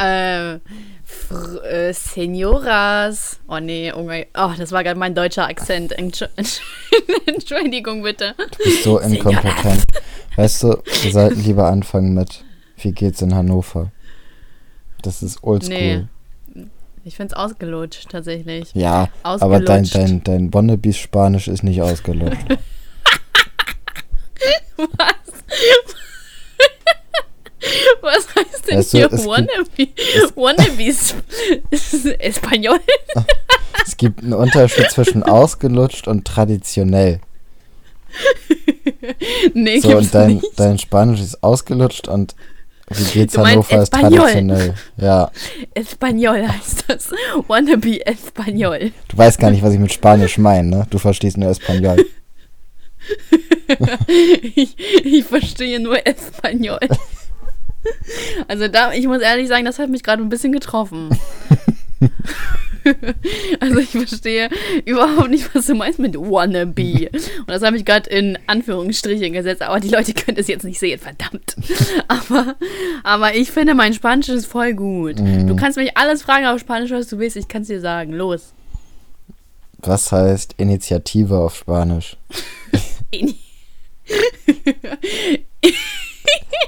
Äh, äh, Senoras. Oh nee, oh, mein, oh das war gerade mein deutscher Akzent. Entsch Entschuldigung bitte. Du bist so inkompetent. Weißt du, wir sollten lieber anfangen mit Wie geht's in Hannover? Das ist oldschool. Nee. Ich find's ausgelutscht, tatsächlich. Ja, ausgelutscht. aber dein, dein, dein Wannabes Spanisch ist nicht ausgelutscht. Was? Was heißt denn du, hier Wannabe? Wannabes Espanol? es gibt einen Unterschied zwischen ausgelutscht und traditionell. nee, so, und dein, nicht. dein Spanisch ist ausgelutscht und wie geht's Hannover ist traditionell. Ja. Espanol heißt das. Wannabe Espanol. Du weißt gar nicht, was ich mit Spanisch meine, ne? Du verstehst nur Espanol. ich, ich verstehe nur Espanol. Also da, ich muss ehrlich sagen, das hat mich gerade ein bisschen getroffen. also ich verstehe überhaupt nicht, was du meinst mit wannabe. Und das habe ich gerade in Anführungsstrichen gesetzt, aber die Leute können es jetzt nicht sehen, verdammt. Aber, aber ich finde, mein Spanisch ist voll gut. Mhm. Du kannst mich alles fragen auf Spanisch, was du willst, ich kann es dir sagen. Los. Was heißt Initiative auf Spanisch?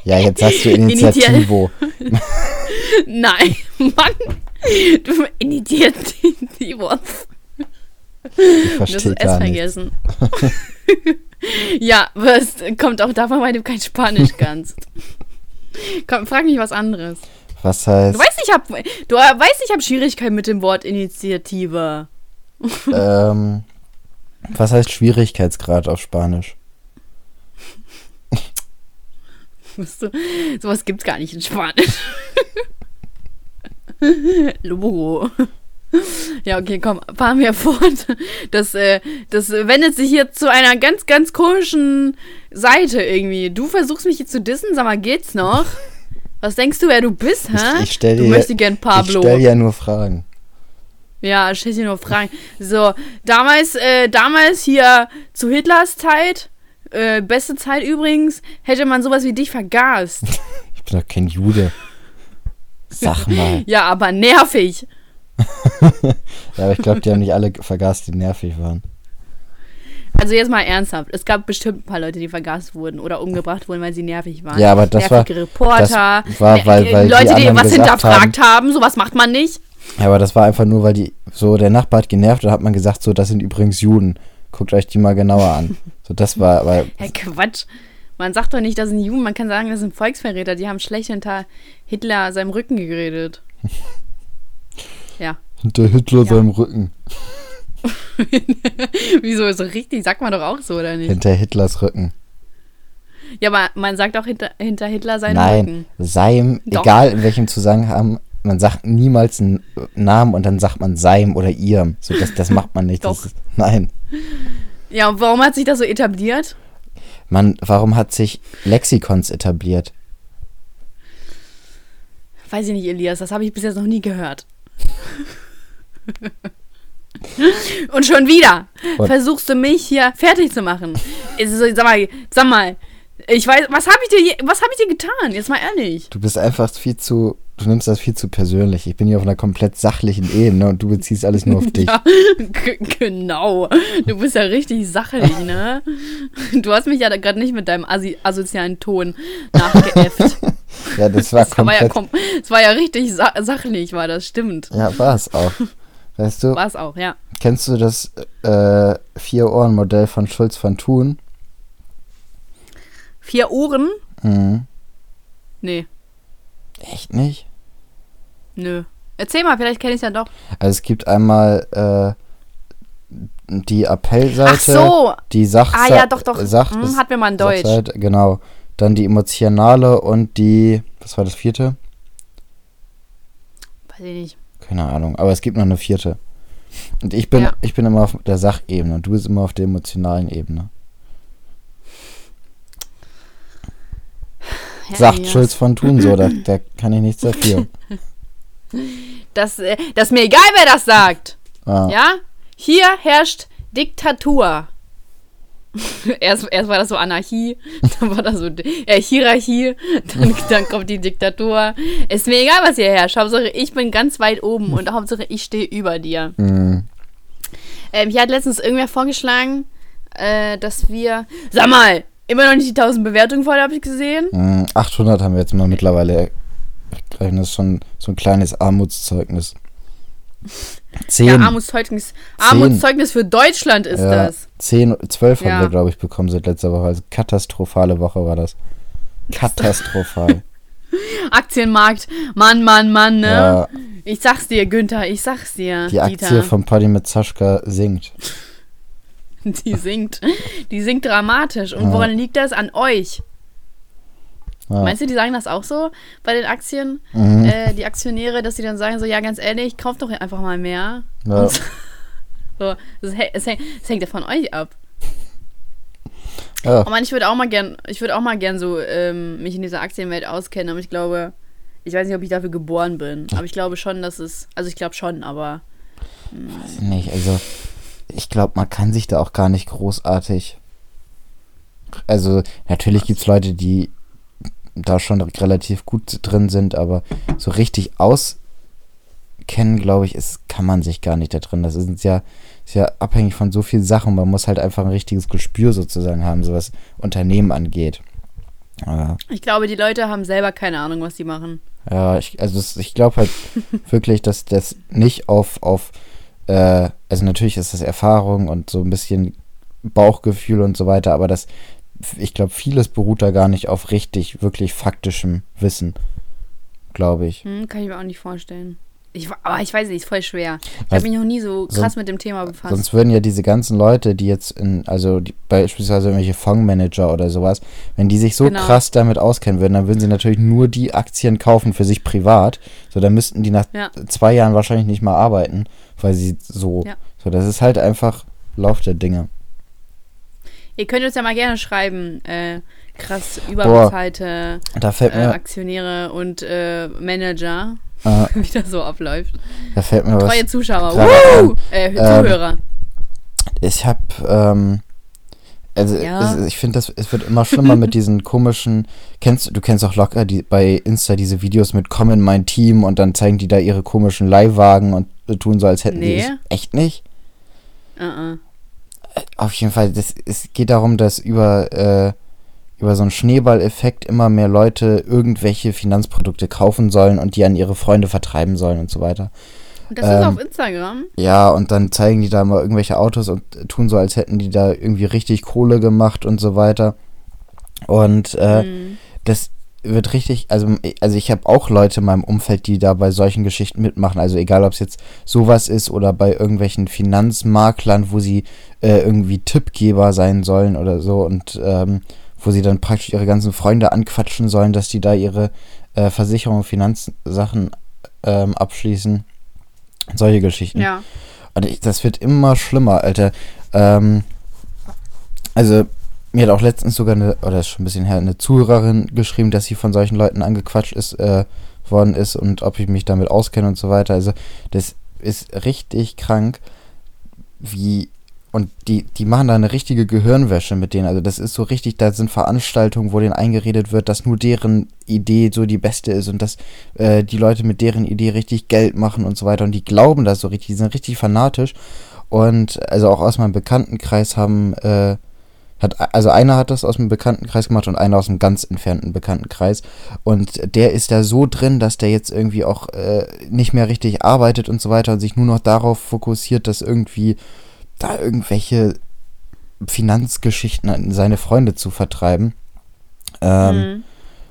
Ja, jetzt hast du Initiativo. Nein, Mann. Du Initiativos. Ich verstehe gar nicht. vergessen. ja, was kommt auch davon, weil du kein Spanisch kannst. Komm, frag mich was anderes. Was heißt? Du weißt, ich habe du weißt, ich habe Schwierigkeiten mit dem Wort Initiative. ähm, was heißt Schwierigkeitsgrad auf Spanisch? du, sowas gibt's gar nicht in Spanisch. Lobo. Ja, okay, komm, fahren wir fort. Das, äh, das wendet sich hier zu einer ganz, ganz komischen Seite irgendwie. Du versuchst mich hier zu dissen, sag mal, geht's noch? Was denkst du, wer du bist, hä? Ich, ich stell dir, du möchtest gern Pablo. Ich stell ja nur Fragen. Ja, stell dir nur Fragen. So, damals, äh, damals hier zu Hitlers Zeit, äh, beste Zeit übrigens, hätte man sowas wie dich vergast. ich bin doch kein Jude. Sag mal. ja, aber nervig. ja, aber ich glaube, die haben nicht alle vergast, die nervig waren. Also jetzt mal ernsthaft, es gab bestimmt ein paar Leute, die vergast wurden oder umgebracht wurden, weil sie nervig waren. Ja, aber das Nervige war Reporter, das war, weil, weil Leute, die, die was hinterfragt haben, haben, sowas macht man nicht. Ja, aber das war einfach nur, weil die so der Nachbar hat genervt und hat man gesagt, so das sind übrigens Juden. Guckt euch die mal genauer an. So, das war, weil. Hey, Quatsch. Man sagt doch nicht, das sind Juden, man kann sagen, das sind Volksverräter, die haben schlecht hinter Hitler seinem Rücken geredet. ja. Hinter Hitler ja. seinem Rücken. Wieso ist so richtig? Sagt man doch auch so, oder nicht? Hinter Hitlers Rücken. Ja, aber man sagt auch hinter, hinter Hitler seinen Nein, Rücken. Nein, seinem, egal in welchem Zusammenhang, man sagt niemals einen Namen und dann sagt man seinem oder ihrem. So, das, das macht man nicht. Doch. Ist, nein. Ja, und warum hat sich das so etabliert? Man, warum hat sich Lexikons etabliert? Weiß ich nicht, Elias, das habe ich bis jetzt noch nie gehört. Und schon wieder und versuchst du mich hier fertig zu machen. Sag mal, sag mal, ich weiß, was habe ich dir, was habe ich dir getan? Jetzt mal ehrlich. Du bist einfach viel zu, du nimmst das viel zu persönlich. Ich bin hier auf einer komplett sachlichen Ebene und du beziehst alles nur auf dich. ja, genau. Du bist ja richtig sachlich, ne? Du hast mich ja gerade nicht mit deinem Asi asozialen Ton nachgeäfft. ja, das war das komplett. War ja das war ja richtig sa sachlich, war das, stimmt. Ja, war es auch. Weißt du? War es auch, ja. Kennst du das äh, Vier-Ohren-Modell von Schulz von Thun? Vier Ohren? Mhm. Nee. Echt nicht? Nö. Erzähl mal, vielleicht kenne ich es ja doch. Also es gibt einmal äh, die Appellseite, Ach so. die Sach Ah ja, doch, doch. Sach hm, hat mir mal in Deutsch. Sachseite, genau. Dann die emotionale und die, was war das vierte? Weiß ich nicht. Keine Ahnung, aber es gibt noch eine vierte. Und ich bin, ja. ich bin immer auf der Sachebene und du bist immer auf der emotionalen Ebene. Sagt. Schulz von Thun so, da, da kann ich nichts dafür. Das, äh, das ist mir egal, wer das sagt. Ah. Ja? Hier herrscht Diktatur. erst, erst war das so Anarchie, dann war das so äh, Hierarchie, dann, dann kommt die Diktatur. Ist mir egal, was ihr herrscht. Hauptsache, ich bin ganz weit oben und Hauptsache, ich stehe über dir. Mhm. Ähm, hier hat letztens irgendwer vorgeschlagen, äh, dass wir. Sag mal, immer noch nicht die 1000 Bewertungen voll, habe ich gesehen. Mhm. 800 haben wir jetzt mal mittlerweile. Das ist schon so ein kleines Armutszeugnis. Zehn. Ja, Armutszeugnis, Armutszeugnis für Deutschland ist ja, das. 10, 12 Ja. haben wir, glaube ich, bekommen seit letzter Woche. Also katastrophale Woche war das. Katastrophal. Aktienmarkt, Mann, Mann, Mann, ne? ja, Ich sag's dir, Günther, ich sag's dir. die Aktie Dieter. von Paddy mit Zaschka sinkt. Die singt. Die singt dramatisch. Und Ja. woran liegt das? An euch. Ja. Meinst du, die sagen das auch so bei den Aktien? Mhm. Äh, die Aktionäre, dass die dann sagen so, ja, ganz ehrlich, kauft doch einfach mal mehr. Ja. So, es, hä- es, hängt, hängt ja von euch ab. Ja. Oh Mann, ich würde auch mal gern, ich würde auch mal gern so ähm, mich in dieser Aktienwelt auskennen, aber ich glaube, ich weiß nicht, ob ich dafür geboren bin. Aber ich glaube schon, dass es, also ich glaube schon, aber Weiß ich nicht, also ich glaube, man kann sich da auch gar nicht großartig. Also, natürlich gibt es Leute, die da schon relativ gut drin sind, aber so richtig auskennen, glaube ich, ist, kann man sich gar nicht da drin. Das ist ja, ist ja abhängig von so vielen Sachen. Man muss halt einfach ein richtiges Gespür sozusagen haben, so was Unternehmen angeht. Aber, ich glaube, die Leute haben selber keine Ahnung, was sie machen. ja, ich, also ich glaube halt wirklich, dass das nicht auf, auf äh, also natürlich ist das Erfahrung und so ein bisschen Bauchgefühl und so weiter, aber das, ich glaube, vieles beruht da gar nicht auf richtig, wirklich faktischem Wissen, glaube ich. Hm, kann ich mir auch nicht vorstellen. Ich, aber ich weiß nicht, ist voll schwer. Ich habe mich noch nie so krass sonst- mit dem Thema befasst. Sonst würden ja diese ganzen Leute, die jetzt in, also die, beispielsweise irgendwelche Fondsmanager oder sowas, wenn die sich so Genau. krass damit auskennen würden, dann würden sie natürlich nur die Aktien kaufen für sich privat. So, dann müssten die nach Ja. zwei Jahren wahrscheinlich nicht mal arbeiten, weil sie so, Ja. so, das ist halt einfach Lauf der Dinge. Ihr könnt uns ja mal gerne schreiben, äh, krass überbezahlte fällt äh, Aktionäre und äh, Manager, äh, wie das so abläuft. da fällt mir was. Treue Zuschauer, Woo! äh, Ähm, Zuhörer. Ich hab, ähm, also Ja. es, ich finde, das es wird immer schlimmer mit diesen komischen. Kennst du kennst auch locker die bei Insta diese Videos mit Komm in mein Team und dann zeigen die da ihre komischen Leihwagen und tun so, als hätten die Nee. es. Echt nicht? Uh -uh. Auf jeden Fall, das, es geht darum, dass über, äh, über so einen Schneeballeffekt immer mehr Leute irgendwelche Finanzprodukte kaufen sollen und die an ihre Freunde vertreiben sollen und so weiter. Und das ist Ähm, auf Instagram. Ja, und dann zeigen die da mal irgendwelche Autos und tun so, als hätten die da irgendwie richtig Kohle gemacht und so weiter. Und äh, Hm. das wird richtig, also, also ich habe auch Leute in meinem Umfeld, die da bei solchen Geschichten mitmachen. Also egal, ob es jetzt sowas ist oder bei irgendwelchen Finanzmaklern, wo sie äh, irgendwie Tippgeber sein sollen oder so und ähm, wo sie dann praktisch ihre ganzen Freunde anquatschen sollen, dass die da ihre äh, Versicherung, Finanzsachen ähm, abschließen. Solche Geschichten. Ja. Und ich, das wird immer schlimmer, Alter. Ähm, also, mir hat auch letztens sogar eine, oder ist schon ein bisschen her, eine Zuhörerin geschrieben, dass sie von solchen Leuten angequatscht ist, äh, worden ist und ob ich mich damit auskenne und so weiter. Also, das ist richtig krank, wie. Und die, die machen da eine richtige Gehirnwäsche mit denen. Also das ist so richtig, da sind Veranstaltungen, wo denen eingeredet wird, dass nur deren Idee so die beste ist und dass äh, die Leute mit deren Idee richtig Geld machen und so weiter. Und die glauben das so richtig, die sind richtig fanatisch. Und also auch aus meinem Bekanntenkreis haben, äh, hat, also einer hat das aus dem Bekanntenkreis gemacht und einer aus einem ganz entfernten Bekanntenkreis. Und der ist da so drin, dass der jetzt irgendwie auch äh, nicht mehr richtig arbeitet und so weiter und sich nur noch darauf fokussiert, dass irgendwie da irgendwelche Finanzgeschichten an seine Freunde zu vertreiben. Ähm, Hm.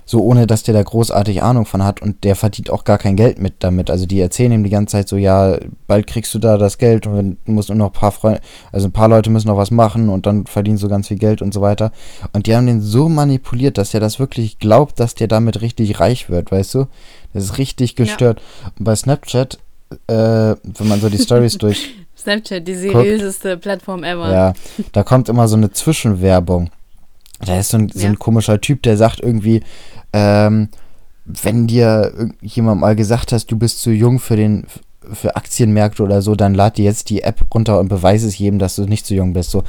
so ohne dass der da großartig Ahnung von hat und der verdient auch gar kein Geld mit damit. Also die erzählen ihm die ganze Zeit so, ja, bald kriegst du da das Geld und du musst nur noch ein paar Freunde, also ein paar Leute müssen noch was machen und dann verdienst du ganz viel Geld und so weiter. Und die haben den so manipuliert, dass er das wirklich glaubt, dass der damit richtig reich wird, weißt du? Das ist richtig gestört. Und bei Snapchat, äh, wenn man so die Stories durch Snapchat, die seriöseste Plattform ever. ja, da kommt immer so eine Zwischenwerbung. Da ist so ein, so ein Ja. komischer Typ, der sagt irgendwie, ähm, wenn dir irgendjemand mal gesagt hast, du bist zu jung für den für Aktienmärkte oder so, dann lad dir jetzt die App runter und beweise es jedem, dass du nicht zu jung bist. So,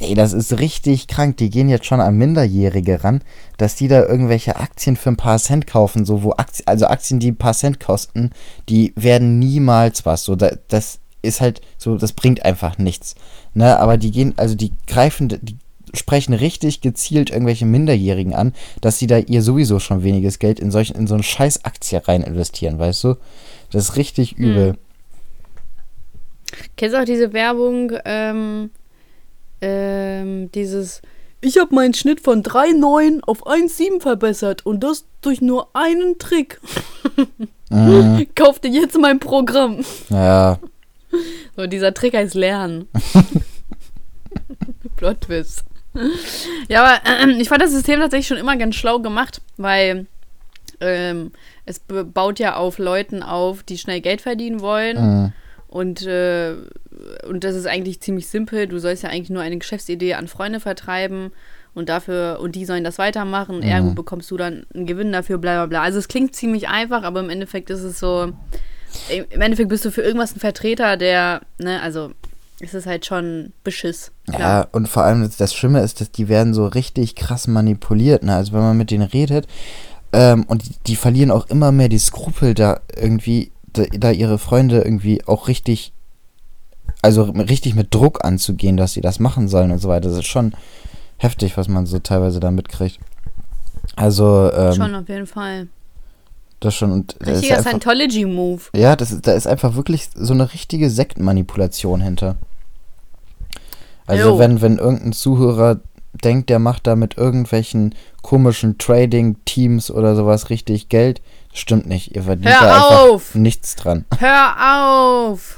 ey, das ist richtig krank. Die gehen jetzt schon an Minderjährige ran, dass die da irgendwelche Aktien für ein paar Cent kaufen, so wo Aktien, also Aktien, die ein paar Cent kosten, die werden niemals was. So, da, das ist halt so, das bringt einfach nichts. Ne, aber die gehen, also die greifen, die sprechen richtig gezielt irgendwelche Minderjährigen an, dass sie da ihr sowieso schon weniges Geld in solchen, in so eine scheiß Aktie rein investieren, weißt du? Das ist richtig Hm. übel. Kennst du auch diese Werbung, ähm, ähm, dieses, ich habe meinen Schnitt von 3,9 auf 1,7 verbessert und das durch nur einen Trick. Mhm. Kauf dir jetzt mein Programm. Ja, So, dieser Trick heißt Lernen. Plot Twist. Ja, aber ähm, ich fand das System tatsächlich schon immer ganz schlau gemacht, weil ähm, es baut ja auf Leuten auf, die schnell Geld verdienen wollen. mhm. Und, äh, und das ist eigentlich ziemlich simpel. Du sollst ja eigentlich nur eine Geschäftsidee an Freunde vertreiben und dafür, und die sollen das weitermachen. Mhm. Ergo bekommst du dann einen Gewinn dafür, bla bla bla. Also es klingt ziemlich einfach, aber im Endeffekt ist es so, im Endeffekt bist du für irgendwas ein Vertreter, der, ne, also es ist halt schon Beschiss. Ja, und vor allem das- das Schlimme ist, dass die werden so richtig krass manipuliert. Ne? Also wenn man mit denen redet ähm, und die, die verlieren auch immer mehr die Skrupel, da irgendwie, da, da ihre Freunde irgendwie auch richtig, also richtig mit Druck anzugehen, dass sie das machen sollen und so weiter. Das ist schon heftig, was man so teilweise da mitkriegt. Also, ähm, Schon auf jeden Fall. Das schon. Und Richtiger einfach, Scientology-Move. ja, das da ist einfach wirklich so eine richtige Sektmanipulation hinter. Also Jo. wenn, wenn irgendein Zuhörer denkt, der macht da mit irgendwelchen komischen Trading-Teams oder sowas richtig Geld, stimmt nicht. Ihr verdient Hör da einfach auf! nichts dran. Hör auf!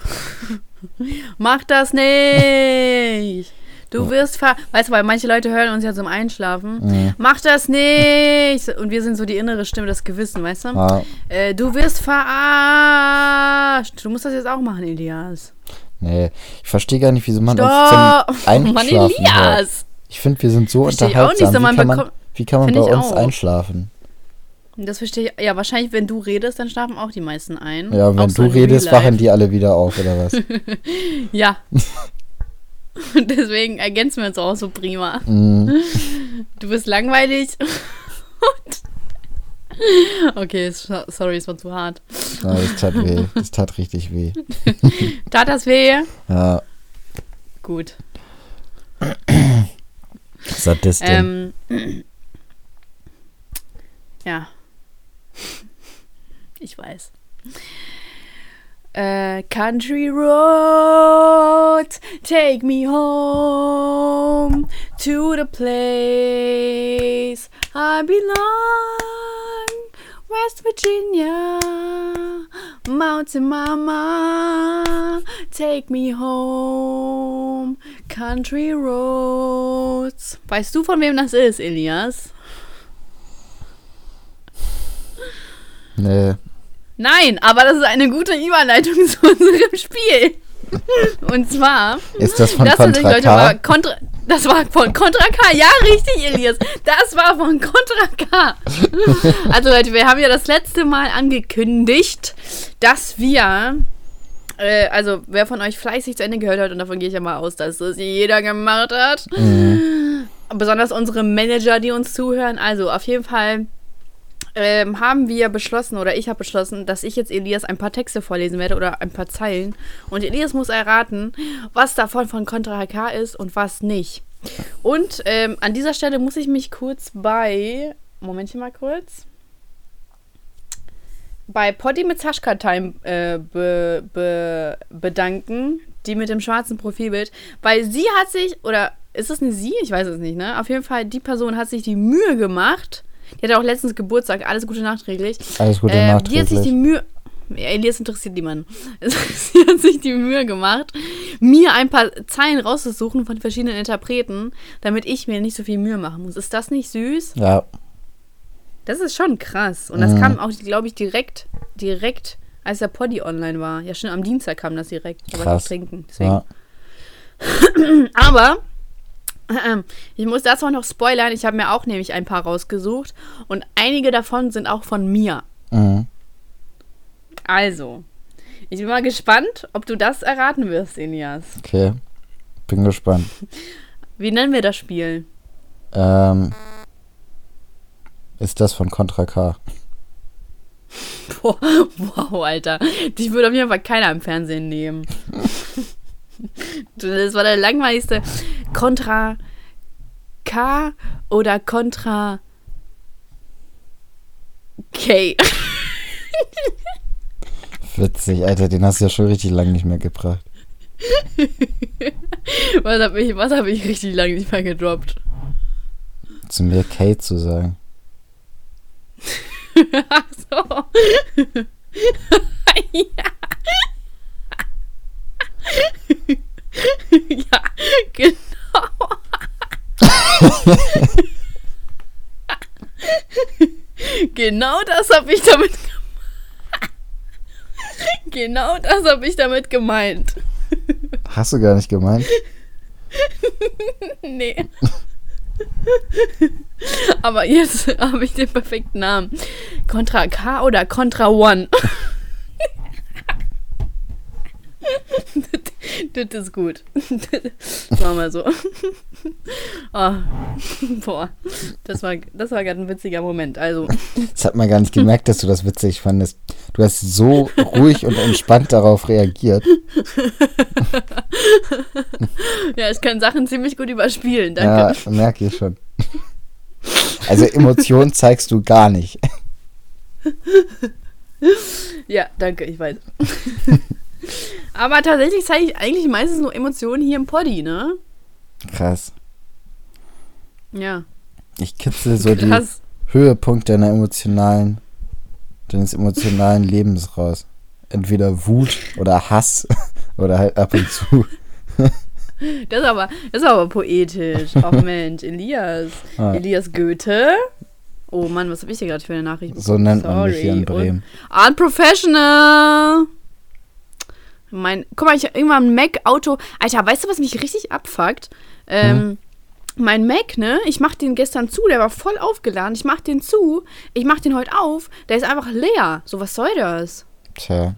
Mach das nicht! Du wirst ver... Weißt du, weil manche Leute hören uns ja zum Einschlafen. Mhm. Mach das nicht! Und wir sind so die innere Stimme, das Gewissen, weißt du? Ja, Äh, du wirst verarscht. Du musst das jetzt auch machen, Elias. nee, ich verstehe gar nicht, wieso man Stopp! uns zum Einschlafen Mann, hört. Elias! Ich finde, wir sind so Versteh ich auch nicht, unterhaltsam. so wie, kann man, wie kann man bei uns auch. einschlafen? Das verstehe ich. Ja, wahrscheinlich, wenn du redest, dann schlafen auch die meisten ein. Ja, wenn Auch du so redest, wachen die alle wieder auf, oder was? Ja. Und deswegen ergänzen wir uns auch so prima. Mhm. Du bist langweilig. Und okay, so- sorry, es war zu hart. Ja, das tat weh. Das tat richtig weh. Tat das weh? Ja, Gut. Sadistin. Ähm, ja. Ich weiß. Äh, Country Road, take me home to the place I belong. West Virginia, Mountain Mama, take me home, Country Roads. Weißt du, von wem das ist, Elias? nee. Nein, aber das ist eine gute Überleitung zu unserem Spiel. Und zwar, Ist das von das Contra K? war Contra, das war von Contra K. Ja, richtig, Elias. Das war von Contra K. Also Leute, wir haben ja das letzte Mal angekündigt, dass wir, äh, also wer von euch fleißig zu Ende gehört hat, und davon gehe ich ja mal aus, dass das jeder gemacht hat, Mhm. besonders unsere Manager, die uns zuhören. Also auf jeden Fall ähm, haben wir beschlossen, oder ich habe beschlossen, dass ich jetzt Elias ein paar Texte vorlesen werde oder ein paar Zeilen. Und Elias muss erraten, was davon von Contra HK ist und was nicht. Und ähm, an dieser Stelle muss ich mich kurz bei. Momentchen mal kurz. Bei Poddy mit Sascha Time äh, be, be, bedanken, die mit dem schwarzen Profilbild, weil sie hat sich, oder ist es eine sie? Ich weiß es nicht, ne? Auf jeden Fall, die Person hat sich die Mühe gemacht. Die hatte auch letztens Geburtstag, alles Gute nachträglich. Alles Gute Ähm, die hat sich die nachträglich. Mühe. Ja, Elias interessiert niemanden. Sie hat sich die Mühe gemacht, mir ein paar Zeilen rauszusuchen von verschiedenen Interpreten, damit ich mir nicht so viel Mühe machen muss. Ist das nicht süß? Ja, Das ist schon krass. Und das Mhm. kam auch, glaube ich, direkt, direkt, als der Poddy online war. Ja, schon am Dienstag kam das direkt. Da war ich trinken. Deswegen. ja. Aber ich muss das auch noch spoilern. Ich habe mir auch nämlich ein paar rausgesucht. Und einige davon sind auch von mir. Mhm. Also, Ich bin mal gespannt, ob du das erraten wirst, Elias. Okay. Bin gespannt. Wie nennen wir das Spiel? Ähm, ist das von Contra K? Boah, wow, Alter. Dich würde auf jeden Fall keiner im Fernsehen nehmen. Das war der langweiligste. Contra K oder Contra K. Witzig, Alter, den hast du ja schon richtig lange nicht mehr gebracht. Was habe ich, was hab ich richtig lange nicht mehr gedroppt? Zu mir Kate zu sagen. Ach so. ja. ja, genau. genau das habe ich damit gemeint. Genau das habe ich damit gemeint. Hast du gar nicht gemeint? nee. Aber jetzt habe ich den perfekten Namen. Contra K oder Contra One? das ist gut. Das machen wir so. Oh, boah, das war, das war gerade ein witziger Moment. Also, Das hat man gar nicht gemerkt, dass du das witzig fandest. Du hast so ruhig und entspannt darauf reagiert. ja, ich kann Sachen ziemlich gut überspielen. Danke. Ja, merke ich schon. Also Emotionen zeigst du gar nicht. Ja, danke, ich weiß. Aber tatsächlich zeige ich eigentlich meistens nur Emotionen hier im Poddy, ne? Krass. Ja. Ich kitzel so die Krass. Höhepunkt deiner emotionalen, deines emotionalen Lebens raus. Entweder Wut oder Hass oder halt ab und zu. Das ist aber, das ist aber poetisch. Ach Mensch, Elias. Ah. Elias Goethe. Oh Mann, was habe ich hier gerade für eine Nachricht So nennt man mich hier in Sorry. Bremen. Und Unprofessional. Mein, guck mal, ich habe irgendwann ein Mac-Auto. Alter, weißt du, was mich richtig abfuckt? Ähm, Mein Mac, ne? Ich mach den gestern zu, der war voll aufgeladen. Ich mach den zu, ich mach den heute auf, der ist einfach leer. So, was soll das? Tja.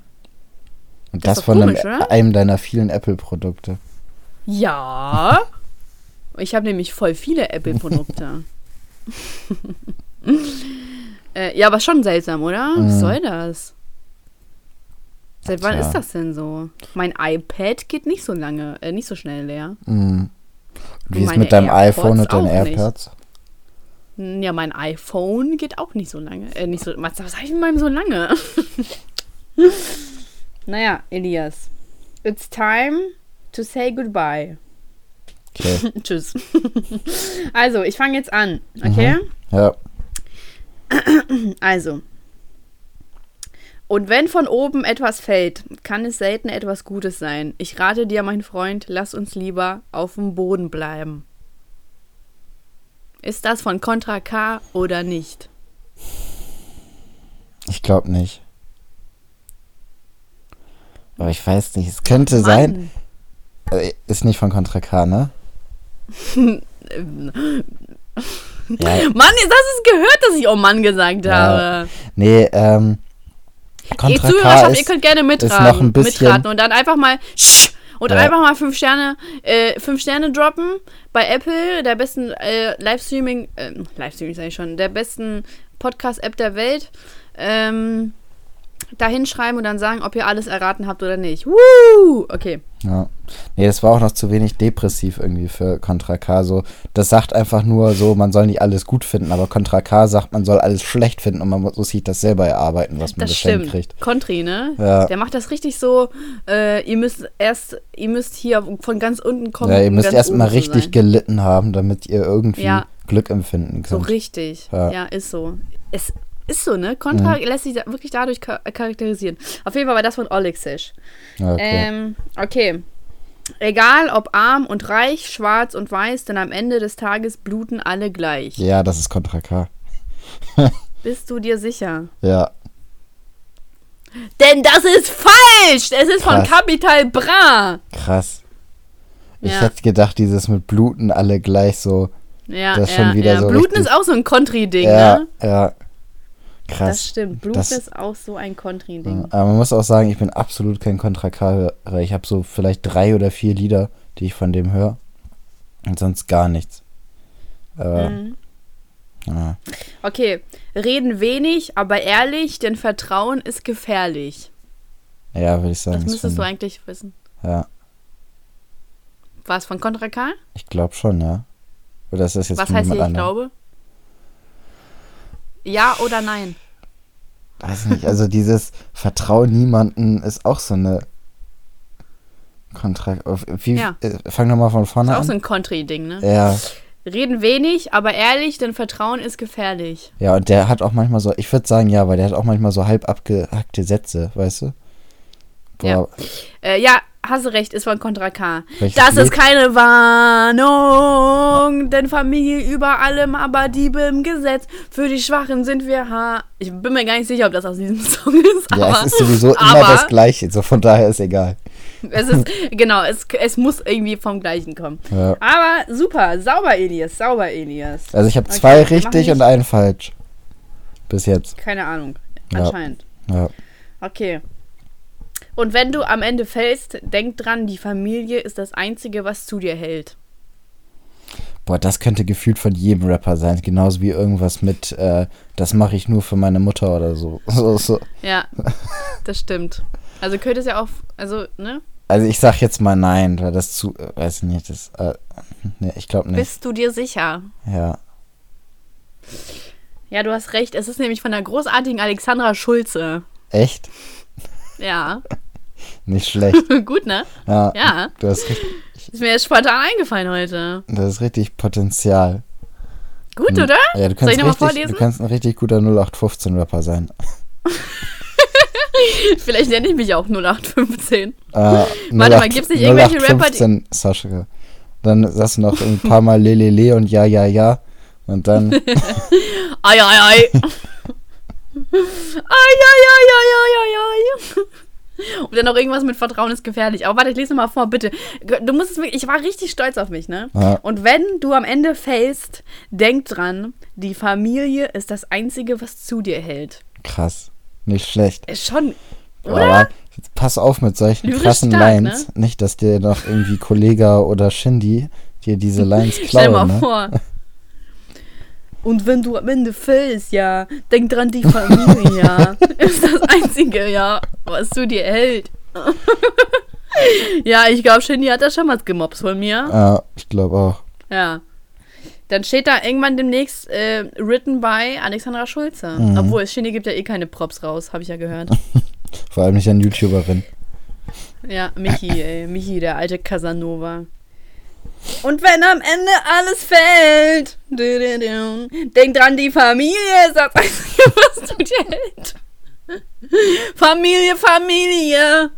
Und Das das, von einem, komisch, oder? einem deiner vielen Apple-Produkte. Ja. Ich habe nämlich voll viele Apple-Produkte. äh, ja, aber schon seltsam, oder? Was Mhm. soll das? Seit wann Tja. ist das denn so? Mein iPad geht nicht so lange, äh, nicht so schnell leer. Mhm. Wie ist mit deinem AirPods iPhone und deinen nicht. AirPods? Hm, Ja, mein iPhone geht auch nicht so lange. Äh, nicht so. Was, was sag ich mit meinem so lange? naja, Elias. It's time to say goodbye. Okay. Tschüss. also, ich fange jetzt an, okay? Ja. Also. Und wenn von oben etwas fällt, kann es selten etwas Gutes sein. Ich rate dir, mein Freund, lass uns lieber auf dem Boden bleiben. Ist das von Contra K oder nicht? Ich glaube nicht. Aber ich weiß nicht. Es könnte sein. Äh, Ist nicht von Contra K, ne? Mann, Ja, jetzt hast du es gehört, dass ich Oh Mann gesagt Ja. habe. nee, ähm. Ihr Contra K Zuhörerschaft, ihr ist, könnt gerne mitraten, noch ein bisschen- mitraten und dann einfach mal und Ja. einfach mal fünf Sterne, äh, fünf Sterne droppen bei Apple, der besten äh, Livestreaming, äh, Livestreaming sage ich schon, der besten Podcast-App der Welt. Ähm, da hinschreiben und dann sagen, ob ihr alles erraten habt oder nicht. Woo! Okay. ja. Nee, das war auch noch zu wenig depressiv irgendwie für Contra K. So, das sagt einfach nur so, man soll nicht alles gut finden, aber Contra K sagt, man soll alles schlecht finden und man muss sich das selber erarbeiten, was man Das geschenkt stimmt. kriegt. Contri, ne? Ja. Der macht das richtig so, äh, ihr müsst erst, ihr müsst hier von ganz unten kommen. Ja, ihr müsst erstmal richtig sein. gelitten haben, damit ihr irgendwie Ja. Glück empfinden So könnt. richtig. Ja. Ja. ist so. Es ist so, ne? Contra Mhm. lässt sich da wirklich dadurch char charakterisieren. Auf jeden Fall war das von Olexisch. Ja, okay. Ähm, okay. Egal ob arm und reich, schwarz und weiß, denn am Ende des Tages bluten alle gleich. ja, das ist Contra K. Bist du dir sicher? Ja. Denn das ist falsch! Es ist von Krass. Capital Bra. Krass. Ich Ja. hätte gedacht, dieses mit Bluten alle gleich so. Ja, Das ja, schon wieder ja. so Bluten ist auch so ein Contri-Ding, ja, ne? ja. Krass. Das stimmt. Blue Das- ist auch so ein Country-Ding. Aber man muss auch sagen, ich bin absolut kein Contra K-Hörer. Ich habe so vielleicht drei oder vier Lieder, die ich von dem höre. Und sonst gar nichts. Aber, Mhm. ja. Okay, reden wenig, aber ehrlich, denn Vertrauen ist gefährlich. ja, würde ich sagen. Das müsstest du eigentlich wissen. Ja, War es von Contra K? ich glaube schon, ja. Oder ist das jetzt Was heißt hier, ich glaube? Ja oder nein? Weiß nicht, also dieses Vertrauen niemanden ist auch so eine Kontrakt. Wie, Ja. äh, fang nochmal von Ist vorne auch an. so ein Country-Ding, ne? ja, Reden wenig, aber ehrlich, denn Vertrauen ist gefährlich. ja, und der hat auch manchmal so, ich würde sagen, ja, weil der hat auch manchmal so halb abgehackte Sätze, weißt du? Ja. Äh, ja, hast recht, ist von Contra K. Welches Das ist keine Warnung, denn Familie über allem, aber Diebe im Gesetz. Für die Schwachen sind wir ha. Ich bin mir gar nicht sicher, ob das aus diesem Song ist. Ja, aber es ist sowieso immer aber- das Gleiche, so von daher ist egal. es ist, genau, es, es muss irgendwie vom Gleichen kommen. Ja. Aber super, sauber Elias, sauber Elias. Also ich habe Okay, zwei richtig und einen falsch. Bis jetzt. Keine Ahnung, Ja. anscheinend. Ja. Okay. Und wenn du am Ende fällst, denk dran, die Familie ist das Einzige, was zu dir hält. Boah, das könnte gefühlt von jedem Rapper sein. Genauso wie irgendwas mit, äh, das mache ich nur für meine Mutter oder so. so, so. Ja, das stimmt. Also könnte es ja auch, also, ne? Also ich sag jetzt mal nein, weil das zu, äh, weiß ich nicht, das, äh, nee, ich glaube nicht. Bist du dir sicher? Ja. Ja, du hast recht. Es ist nämlich von der großartigen Alexandra Schulze. Echt? Ja, Nicht schlecht. gut, ne? Ja. Ja, Du hast richtig, ist mir jetzt spontan eingefallen heute. das ist richtig Potenzial. Gut, Hm. oder? Ja, du Soll kannst ich nochmal richtig, vorlesen? du kannst ein richtig guter 0815-Rapper sein. Vielleicht nenne ich mich auch 0815. Äh, Warte mal, 08 gibt's nicht irgendwelche Rapper, die- 0815, Sascha. Dann sagst du noch ein paar Mal Lelele und ja, ja, ja. Und dann, Ai, ai, ai. ai, ai, ai, ai, ai, ai, ai. Und dann noch irgendwas mit Vertrauen ist gefährlich. Aber warte, ich lese noch mal vor, bitte. Du musst es wirklich, ich war richtig stolz auf mich, ne? Ja. Und wenn du am Ende fällst, denk dran, die Familie ist das Einzige, was zu dir hält. krass. Nicht schlecht. Ist schon, oder? Aber pass auf mit solchen Lyrisch krassen stark, Lines. Nicht, dass dir noch irgendwie Kollega oder Shindy dir diese Lines Stell dir mal klauen, ne? vor. Und wenn du am Ende fällst, ja, denk dran, die Familie, ja, ist das Einzige, ja, was zu dir hält. ja, ich glaube, Shindy hat da schon was gemobst von mir. Ja, ich glaube auch. Ja. Dann steht da irgendwann demnächst äh, written by Alexandra Schulze. Mhm. Obwohl, Shindy gibt ja eh keine Props raus, habe ich ja gehört. Vor allem nicht an YouTuberin. Ja, Michi, ey, Michi, der alte Casanova. Und wenn am Ende alles fällt, denk dran, die Familie ist das Einzige, was du dir hält. Familie, Familie.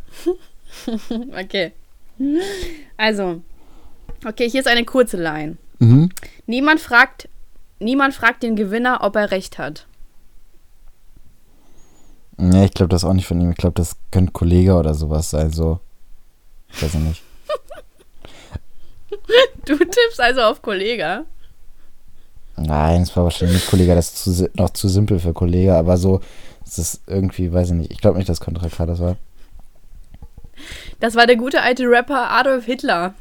okay. Also, okay, hier ist eine kurze Line. Mhm. Niemand fragt, niemand fragt den Gewinner, ob er recht hat. Nee, ich glaube das auch nicht von ihm. Ich glaube, das könnte Kollege oder sowas sein. So. Weiß ich nicht. Du tippst also auf Kollega. Nein, es war wahrscheinlich nicht Kollege. Das ist zu, noch zu simpel für Kollege. Aber so, es ist irgendwie, weiß ich nicht. Ich glaube nicht, dass Contra K das war. Das war der gute alte Rapper Adolf Hitler.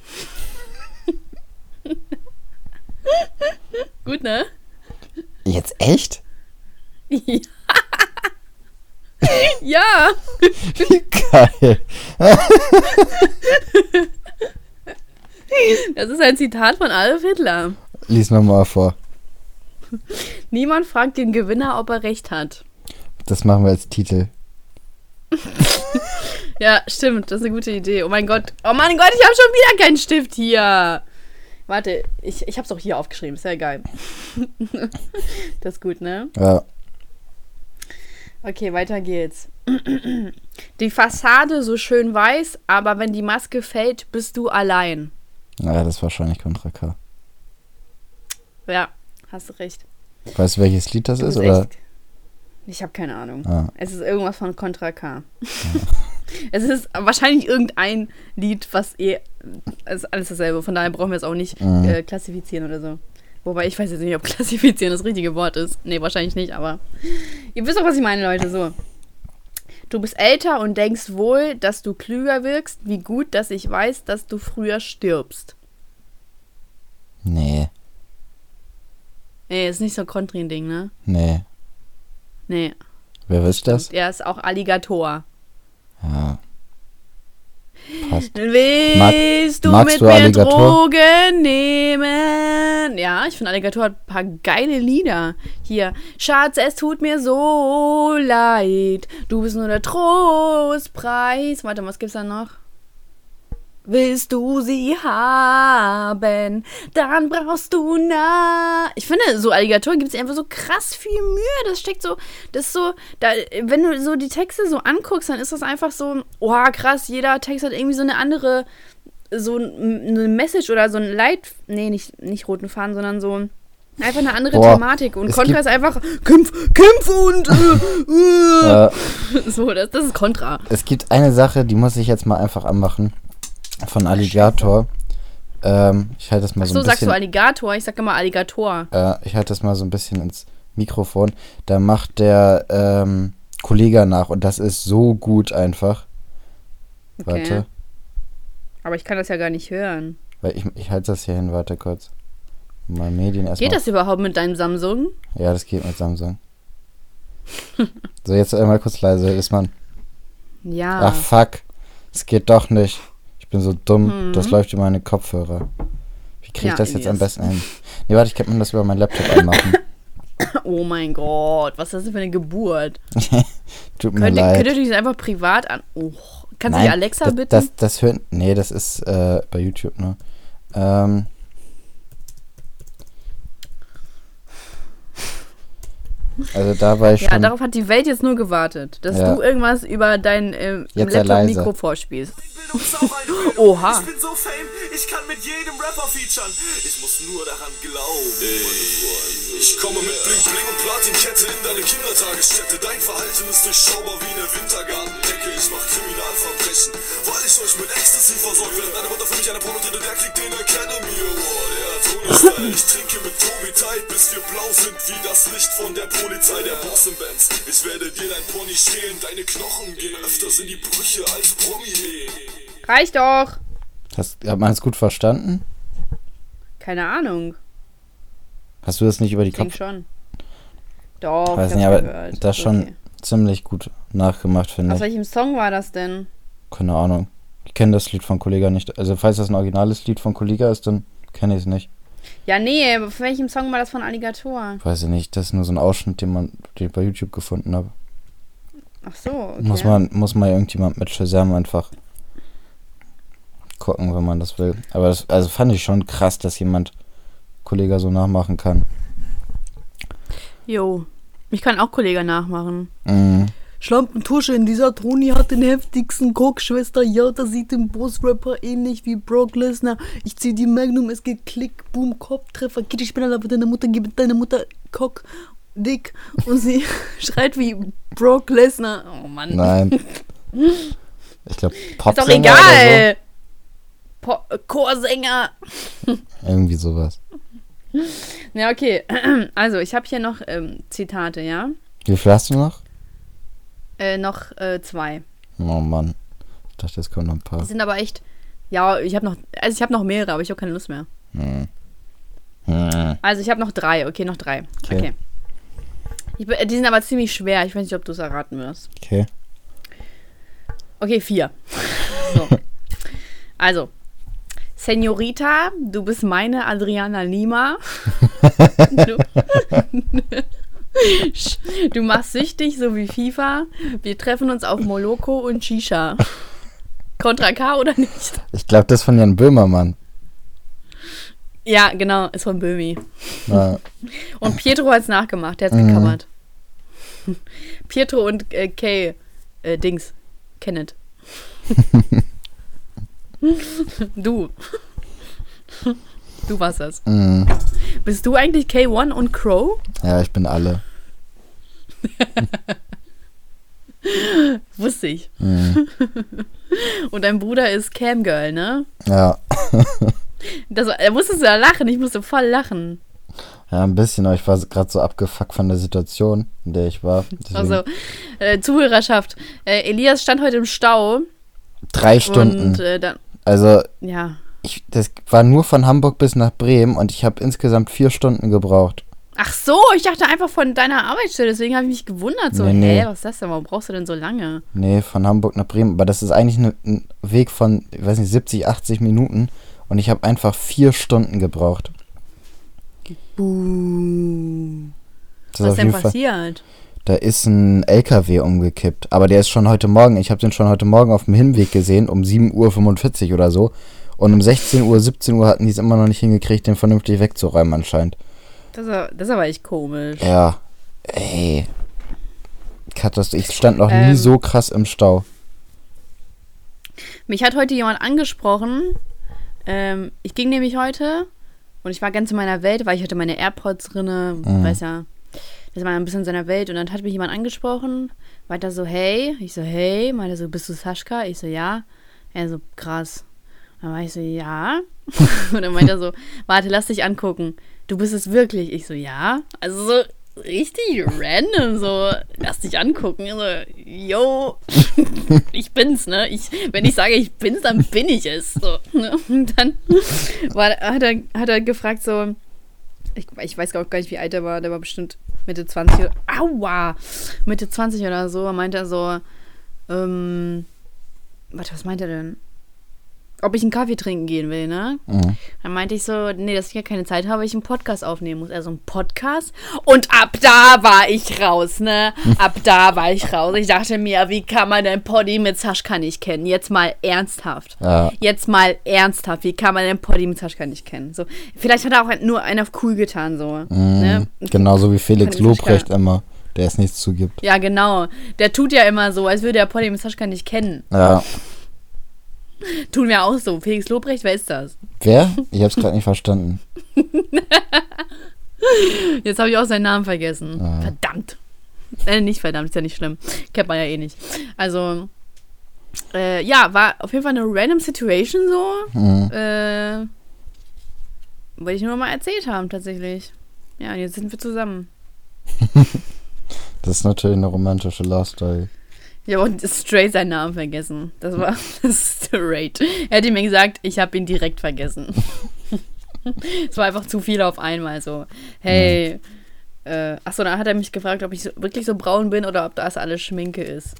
Gut, ne? Jetzt echt? Ja. ja. Wie geil. Das ist ein Zitat von Adolf Hitler. Lies nochmal vor. Niemand fragt den Gewinner, ob er recht hat. Das machen wir als Titel. Ja, stimmt. Das ist eine gute Idee. Oh mein Gott. Oh mein Gott, ich habe schon wieder keinen Stift hier. Warte, ich, ich habe es auch hier aufgeschrieben. Ist ja geil. das ist gut, ne? Ja. Okay, weiter geht's. Die Fassade so schön weiß, aber wenn die Maske fällt, bist du allein. Naja, das ist wahrscheinlich Contra K. Ja, hast du recht. Weißt du, welches Lied das ist? bist Oder? Ich habe keine Ahnung. Ah, Es ist irgendwas von Contra K. es ist wahrscheinlich irgendein Lied, was eh. Es ist alles dasselbe. Von daher brauchen wir es auch nicht Mhm. äh, klassifizieren oder so. Wobei ich weiß jetzt nicht, ob klassifizieren das richtige Wort ist. Nee, wahrscheinlich nicht, aber ihr wisst doch, was ich meine, Leute. So. Du bist älter und denkst wohl, dass du klüger wirkst. Wie gut, dass ich weiß, dass du früher stirbst. Nee, Nee, ist nicht so ein Kontrin-Ding, ne? nee. Nee. Wer wisst das? Der ist auch Alligator. Ja. Passt. Willst du magst mit du mir Alligator? Drogen nehmen? Ja, ich finde Alligator hat ein paar geile Lieder. Hier, Schatz, es tut mir so leid. Du bist nur der Trostpreis. Warte, was gibt's da noch? Willst du sie haben, dann brauchst du na. Ich finde, so Alligatoren gibt es einfach so krass viel Mühe. Das steckt so, das ist so, da, wenn du so die Texte so anguckst, dann ist das einfach so, oh krass, jeder Text hat irgendwie so eine andere, so ein- eine Message oder so ein Leit, nee, nicht, nicht roten Faden, sondern so einfach eine andere Boah, Thematik. Und Contra ist einfach, kämpf, kämpf und äh. Äh, so, das, das ist Contra. es gibt eine Sache, die muss ich jetzt mal einfach anmachen. Von Alligator. Ähm, ich halte das mal Ach so so, ein sagst du bisschen. Alligator? Ich sag immer Alligator. Äh, ich halte das mal so ein bisschen ins Mikrofon. Da macht der ähm, Kollege nach und das ist so gut einfach. Okay. Warte. Aber ich kann das ja gar nicht hören. Weil ich, ich halte das hier hin, warte kurz. Mal Medien erstmal. Geht das überhaupt mit deinem Samsung? Ja, das geht mit Samsung. so, jetzt einmal kurz leise, ist man. Ja. Ach fuck. Es geht doch nicht. Ich bin so dumm. Mhm. Das läuft über meine Kopfhörer. Wie kriege ich Ja, das jetzt am besten hin? Nee, warte, ich kann mir das über meinen Laptop anmachen. Oh mein Gott, was ist das denn für eine Geburt? Tut mir Könnt leid. könnt ihr euch das einfach privat an. Oh, kannst du die Alexa das, bitten? Das, das hört. Nee, das ist äh, bei YouTube, ne? Ähm. Also da war ich ja, schon. darauf hat die Welt jetzt nur gewartet, dass Ja. du irgendwas über dein ähm, Jetzt sei Oha. Ich bin so fame, ich kann mit jedem Rapper featuren. Ich muss nur daran glauben. Ich komme mit Bling Bling und Platinkette in deine Kindertagesstätte. Dein Verhalten ist durchschaubar wie eine Wintergartendecke. Ich mach Kriminalverbrechen, weil ich euch mit Ecstasy versorgt. Während deine Mutter für mich eine Porno der kriegt den Academy Award. Ja, Tony. Ich trinke mit Tobi Tide, bis wir blau sind wie das Licht von der Polizei. Der Boss im Benz. Ich werde dir dein Pony stehlen. Deine Knochen gehen öfters in die Brüche als Promi. Reicht doch! Hast, hat man es gut verstanden? Keine Ahnung. Hast du das nicht über die Ich Kopf? schon. Doch, Weiß ich nicht, aber gehört. das schon okay. ziemlich gut nachgemacht, finde Aus ich. welchem Song war das denn? Keine Ahnung. Ich kenne das Lied von Kollega nicht. Also falls das ein originales Lied von Kollega ist, dann kenne ich es nicht. Ja, nee, auf welchem Song war das von Alligator? Weiß ich nicht. Das ist nur so ein Ausschnitt, den man den ich bei YouTube gefunden habe. Ach so, okay. Muss man, muss mal irgendjemand mit Shazam einfach gucken, wenn man das will. Aber das also fand ich schon krass, dass jemand Kollega so nachmachen kann. Jo. Ich kann auch Kollege nachmachen. Mhm. Schlampentusche in dieser Toni hat den heftigsten Cock, Schwester. Ja, das sieht dem Boss-Rapper ähnlich wie Brock Lesnar. Ich zieh die Magnum, es geht Klick, Boom, Kopftreffer. Geht die Spinner für deine Mutter, gib deine Mutter Cock, Dick. Und sie schreit wie Brock Lesnar. Oh Mann. Nein. Ich glaube, Ist doch egal. Po Chorsänger. Irgendwie sowas. Ja, okay. Also, ich habe hier noch ähm, Zitate, ja? Wie viel hast du noch? Äh, noch äh, zwei. Oh Mann. Ich dachte, es kommen noch ein paar. Die sind aber echt. Ja, ich habe noch. Also, ich habe noch mehrere, aber ich habe keine Lust mehr. Hm. Hm. Also, ich habe noch drei. Okay, noch drei. Okay. Okay. Ich, die sind aber ziemlich schwer. Ich weiß nicht, ob du es erraten wirst. Okay. Okay, vier. So. Also. Senorita, du bist meine Adriana Lima. du, du machst süchtig, so wie FIFA. Wir treffen uns auf Moloko und Shisha. Contra K oder nicht? Ich glaube, das ist von Jan Böhmermann. Ja, genau, ist von Böhmi. Ja. Und Pietro hat es nachgemacht, der hat es Mhm. gecovert. Pietro und äh, Kay, äh, Dings, Kenneth. du. Du warst das. Mhm. Bist du eigentlich K1 und Crow? ja, ich bin alle. Wusste ich. Mhm. Und dein Bruder ist Camgirl, ne? Ja. Das, er musste ja lachen, ich musste voll lachen. Ja, ein bisschen, aber ich war gerade so abgefuckt von der Situation, in der ich war. Deswegen Also, äh, Zuhörerschaft. Äh, Elias stand heute im Stau. drei Stunden. Und äh, dann, also, ja. ich, das war nur von Hamburg bis nach Bremen und ich habe insgesamt vier Stunden gebraucht. Ach so, ich dachte einfach von deiner Arbeitsstelle, deswegen habe ich mich gewundert. So, Nee, nee. hä, was ist das denn? Warum brauchst du denn so lange? Nee, von Hamburg nach Bremen. Aber das ist eigentlich ne- ein Weg von, ich weiß nicht, 70, 80 Minuten. Und ich habe einfach vier Stunden gebraucht. Buh. Das Was ist denn jeden Fall- passiert? Da ist ein LKW umgekippt. Aber der ist schon heute Morgen, ich habe den schon heute Morgen auf dem Hinweg gesehen, um 7.45 Uhr oder so. Und um 16 Uhr, 17 Uhr hatten die es immer noch nicht hingekriegt, den vernünftig wegzuräumen anscheinend. Das ist, das ist aber echt komisch. Ja, ey. Katastrophe. Ich stand noch nie Ähm. so krass im Stau. Mich hat heute jemand angesprochen. Ähm, ich ging nämlich heute und ich war ganz in meiner Welt, weil ich hatte meine AirPods drinne, Mhm. weiß ja, das war ein bisschen in seiner Welt und dann hat mich jemand angesprochen, weiter so, hey, ich so, hey, meinte so, bist du Sascha? Ich so, ja. Er so, krass. Dann war ich so, ja. und dann meinte er so, warte, lass dich angucken. Du bist es wirklich. Ich so, ja. Also so richtig random, so, lass dich angucken. So, yo, ich bin's, ne? Ich, wenn ich sage, ich bin's, dann bin ich es. So, ne? Und dann war, hat, er, hat er gefragt, so, ich, ich weiß gar nicht, wie alt er war, der war bestimmt Mitte 20 oder, aua, Mitte 20 oder so, meinte er so, ähm, warte, was meint er denn? Ob ich einen Kaffee trinken gehen will, ne? Mhm. Dann meinte ich so, nee, dass ich ja keine Zeit habe, weil ich einen Podcast aufnehmen muss. Also ein Podcast. Und ab da war ich raus, ne? Ab da war ich raus. Ich dachte mir, wie kann man denn Poddy mit Saschka nicht kennen? Jetzt mal ernsthaft. Ja. Jetzt mal ernsthaft. Wie kann man denn Poddy mit Saschka nicht kennen? So, vielleicht hat er auch nur einer auf cool getan, so. Mhm. Ne? Genauso wie Felix Lobrecht immer, der es nichts zugibt. Ja, genau. Der tut ja immer so, als würde er Poddy mit Saschka nicht kennen. Ja. Tun wir auch so. Felix Lobrecht, wer ist das? Wer? Ich hab's gerade nicht verstanden. Jetzt habe ich auch seinen Namen vergessen. Ah. Verdammt. Äh, nicht verdammt, ist ja nicht schlimm. Kennt man ja eh nicht. Also, äh, ja, war auf jeden Fall eine random Situation so. Mhm. Äh, wollte ich nur mal erzählt haben, tatsächlich. Ja, und jetzt sind wir zusammen. Das ist natürlich eine romantische Love Story. Ich habe auch straight seinen Namen vergessen. Das war straight. Er hätte mir gesagt, ich habe ihn direkt vergessen. Es war einfach zu viel auf einmal so. Hey, äh, achso, dann hat er mich gefragt, ob ich so, wirklich so braun bin oder ob das alles Schminke ist.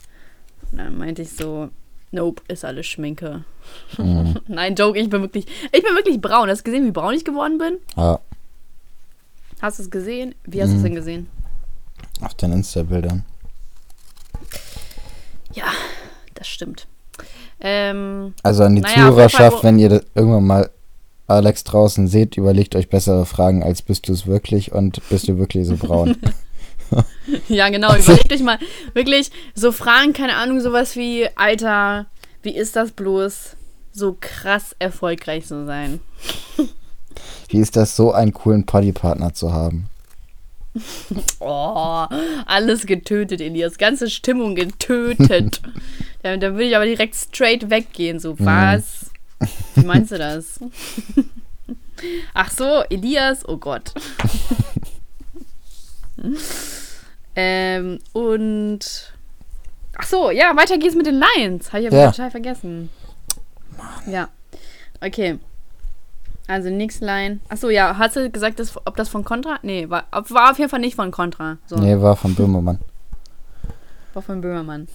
Und dann meinte ich so, nope, ist alles Schminke. Mhm. Nein, Joke, ich bin wirklich, ich bin wirklich braun. Hast du gesehen, wie braun ich geworden bin? Ja, Hast du es gesehen? Wie hast du es Mhm. denn gesehen? auf den Insta-Bildern. Ja, das stimmt. Ähm, Also an die Naja, Zuhörerschaft, Fall, wenn ihr das irgendwann mal Alex draußen seht, überlegt euch bessere Fragen als bist du es wirklich und bist du wirklich so braun. Ja, genau. Überlegt euch mal wirklich so Fragen, keine Ahnung, sowas wie, Alter, wie ist das bloß, so krass erfolgreich zu sein? Wie ist das, so einen coolen Poddy-Partner zu haben? Oh, alles getötet, Elias. Ganze Stimmung getötet. da, da würde ich aber direkt straight weggehen. So, was? Wie meinst du das? Ach so, Elias, oh Gott. ähm, und. Ach so, ja, weiter geht's mit den Lions. Habe ich aber Ja. total vergessen. Ja. Okay. Also, nächste Line. Ach so, ja, hast du gesagt, dass, ob das von Contra? Nee, war, war auf jeden Fall nicht von Contra. So. Nee, war von Böhmermann. War von Böhmermann.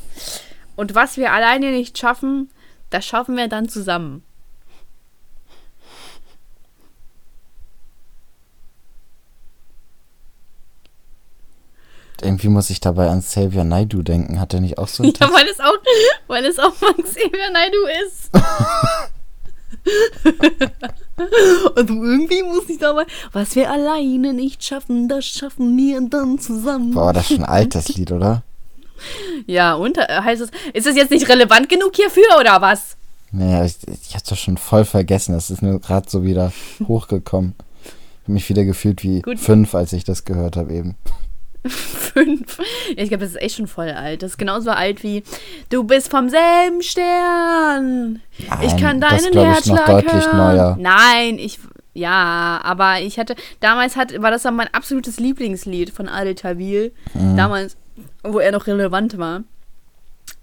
Und was wir alleine nicht schaffen, das schaffen wir dann zusammen. Irgendwie muss ich dabei an Xavier Naidu denken. Hat er nicht auch so einen Ja, Text? weil es auch, weil es auch von Xavier Naidoo ist. Also irgendwie muss ich dabei, was wir alleine nicht schaffen, das schaffen wir dann zusammen. Boah, das ist schon ein altes Lied, oder? Ja, und äh, heißt es, ist es jetzt nicht relevant genug hierfür oder was? Nee, ich, ich hab's doch schon voll vergessen. Das ist nur gerade so wieder hochgekommen. Ich hab mich wieder gefühlt wie Gut. fünf, als ich das gehört habe eben. Fünf. Ja, ich glaube, das ist echt schon voll alt. Das ist genauso alt wie Du bist vom selben Stern. ich Nein, kann das deinen glaub ich noch Herzschlag deutlich hören. neuer. Nein, ich Ja, aber ich hatte, damals hat, war das dann mein absolutes Lieblingslied von Adel Tawil. Damals, wo er noch relevant war.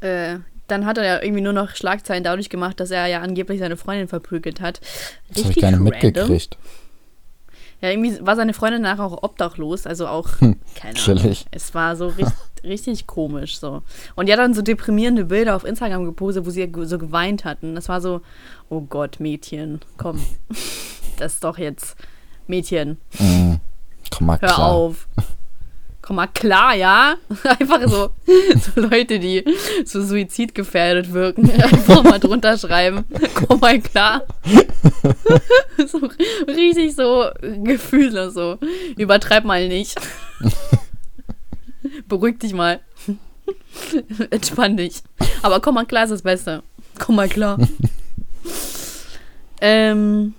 Äh, dann hat er ja irgendwie nur noch Schlagzeilen dadurch gemacht, dass er ja angeblich seine Freundin verprügelt hat. Das habe ich random. mitgekriegt. Ja, irgendwie war seine Freundin nachher auch obdachlos, also auch, keine Ahnung. Es war so richtig, richtig komisch so. Und die hat dann so deprimierende Bilder auf Instagram gepostet, wo sie so geweint hatten. Das war so, oh Gott, Mädchen, komm. Das ist doch jetzt, Mädchen, Mhm. Komm mal hör klar. auf. Komm mal klar, ja? Einfach so, so Leute, die so suizidgefährdet wirken, einfach mal drunter schreiben. Komm mal klar. so richtig so Gefühle so. Übertreib mal nicht. Beruhig dich mal. Entspann dich. Aber komm mal klar ist das Beste. Komm mal klar. ähm,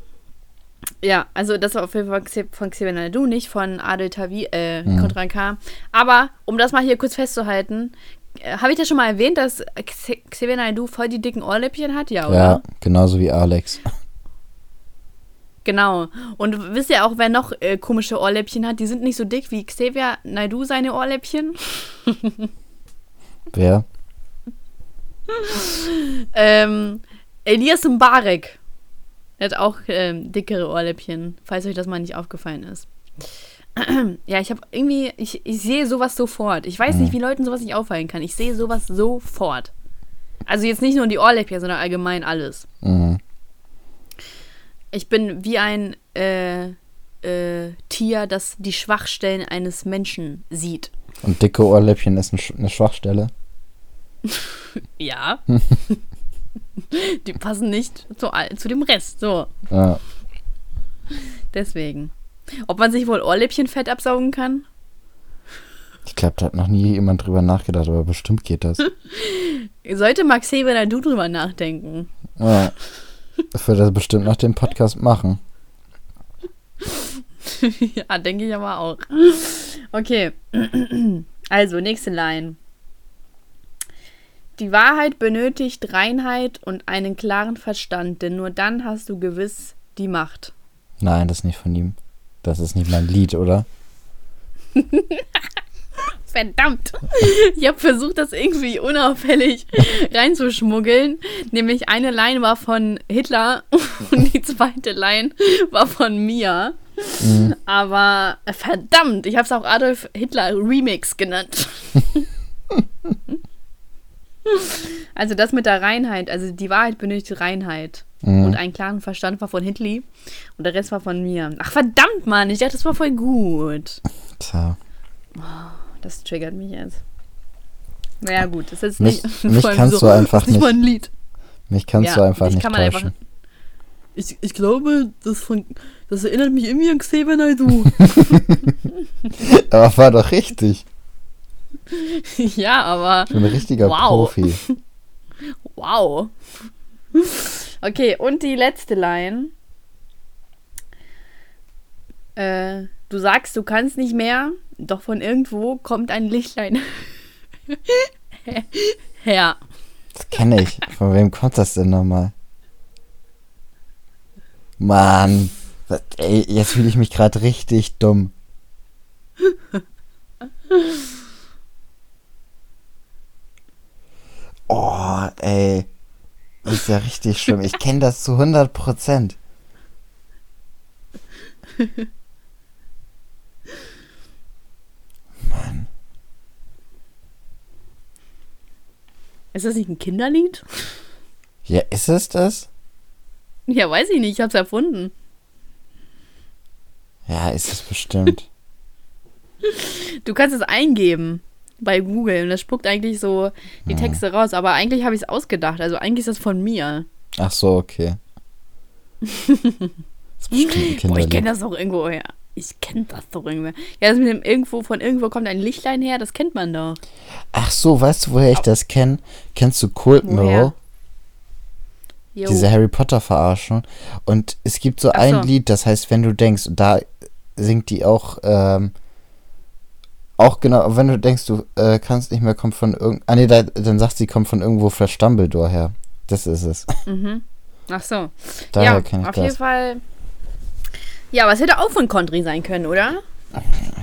ja, also das war auf jeden Fall von Xavier Naidoo, nicht von Adel Tawi, äh, Mhm. Kontran K. Aber, um das mal hier kurz festzuhalten, äh, habe ich das schon mal erwähnt, dass Xavier Naidoo voll die dicken Ohrläppchen hat? Ja, oder? Ja, genauso wie Alex. Genau. Und wisst ihr auch, wer noch äh, komische Ohrläppchen hat? Die sind nicht so dick wie Xavier Naidoo seine Ohrläppchen. Wer? Ähm, Elias Mbarek. Der hat auch ähm, dickere Ohrläppchen, falls euch das mal nicht aufgefallen ist. ja, ich habe irgendwie, ich, ich sehe sowas sofort. Ich weiß nicht, wie Leuten sowas nicht auffallen kann. Ich sehe sowas sofort. Also jetzt nicht nur die Ohrläppchen, sondern allgemein alles. Mhm. Ich bin wie ein äh, äh, Tier, das die Schwachstellen eines Menschen sieht. Und dicke Ohrläppchen ist eine Schwachstelle. Ja. die passen nicht zu, zu dem Rest. So. Ja. Deswegen. Ob man sich wohl Ohrläppchenfett absaugen kann? Ich glaube, da hat noch nie jemand drüber nachgedacht, aber bestimmt geht das. Sollte Max Heber du drüber nachdenken. Ja. Ich würde das bestimmt nach dem Podcast machen. ja, denke ich aber auch. Okay. Also, nächste Line. Die Wahrheit benötigt Reinheit und einen klaren Verstand, denn nur dann hast du gewiss die Macht. Nein, das ist nicht von ihm. Das ist nicht mein Lied, oder? Verdammt! Ich habe versucht, das irgendwie unauffällig reinzuschmuggeln. Nämlich eine Line war von Hitler und die zweite Line war von mir. Aber äh, verdammt, ich habe es auch Adolf Hitler Remix genannt. Also das mit der Reinheit, also die Wahrheit benötigt Reinheit. Mhm. Und einen klaren Verstand war von Hitler und der Rest war von mir. Ach verdammt, Mann, ich dachte, das war voll gut. Tja. Das triggert mich jetzt. Naja, gut, das ist Mich- nicht. mich kannst du einfach das ist nicht. ein Lied. Mich kannst Ja, du einfach nicht täuschen. einfach- Ich, ich glaube, das, von, das erinnert mich irgendwie an Xavier Naidoo. Aber war doch richtig. ja, aber Ich bin ein richtiger Wow. Profi. wow. Okay, und die letzte Line. Äh, du sagst, du kannst nicht mehr, doch von irgendwo kommt ein Lichtlein her. Das kenne ich. Von wem kommt das denn nochmal? Mann. Was, ey, jetzt fühle ich mich gerade richtig dumm. Oh, ey. Das ist ja richtig schlimm. Ich kenne das zu 100 Prozent. Ist das nicht ein Kinderlied? Ja, ist es das? Ja, weiß ich nicht, ich hab's erfunden. Ja, ist es bestimmt. Du kannst es eingeben bei Google und das spuckt eigentlich so die Hm. Texte raus, aber eigentlich habe ich es ausgedacht. Also eigentlich ist das von mir. Ach so, okay. Das ist bestimmt ein Boah, ich kenne das doch irgendwo her. Ich kenne das doch irgendwo. Ja, das mit dem irgendwo, von irgendwo kommt ein Lichtlein her, das kennt man doch. Ach so, weißt du, woher ich das kenne? Kennst du Cold? Mirror? Diese Harry Potter Verarschung. Und es gibt so Ach ein so. Lied, das heißt, wenn du denkst, und da singt die auch, ähm, auch genau, wenn du denkst, du äh, kannst nicht mehr, kommt von irgend, ah nee, da, dann sagt sie, kommt von irgendwo für Dumbledore her. Das ist es. Mhm. Ach so. Daher ja, kenne ich auf das. jeden Fall Ja, aber es hätte auch von Country sein können, oder?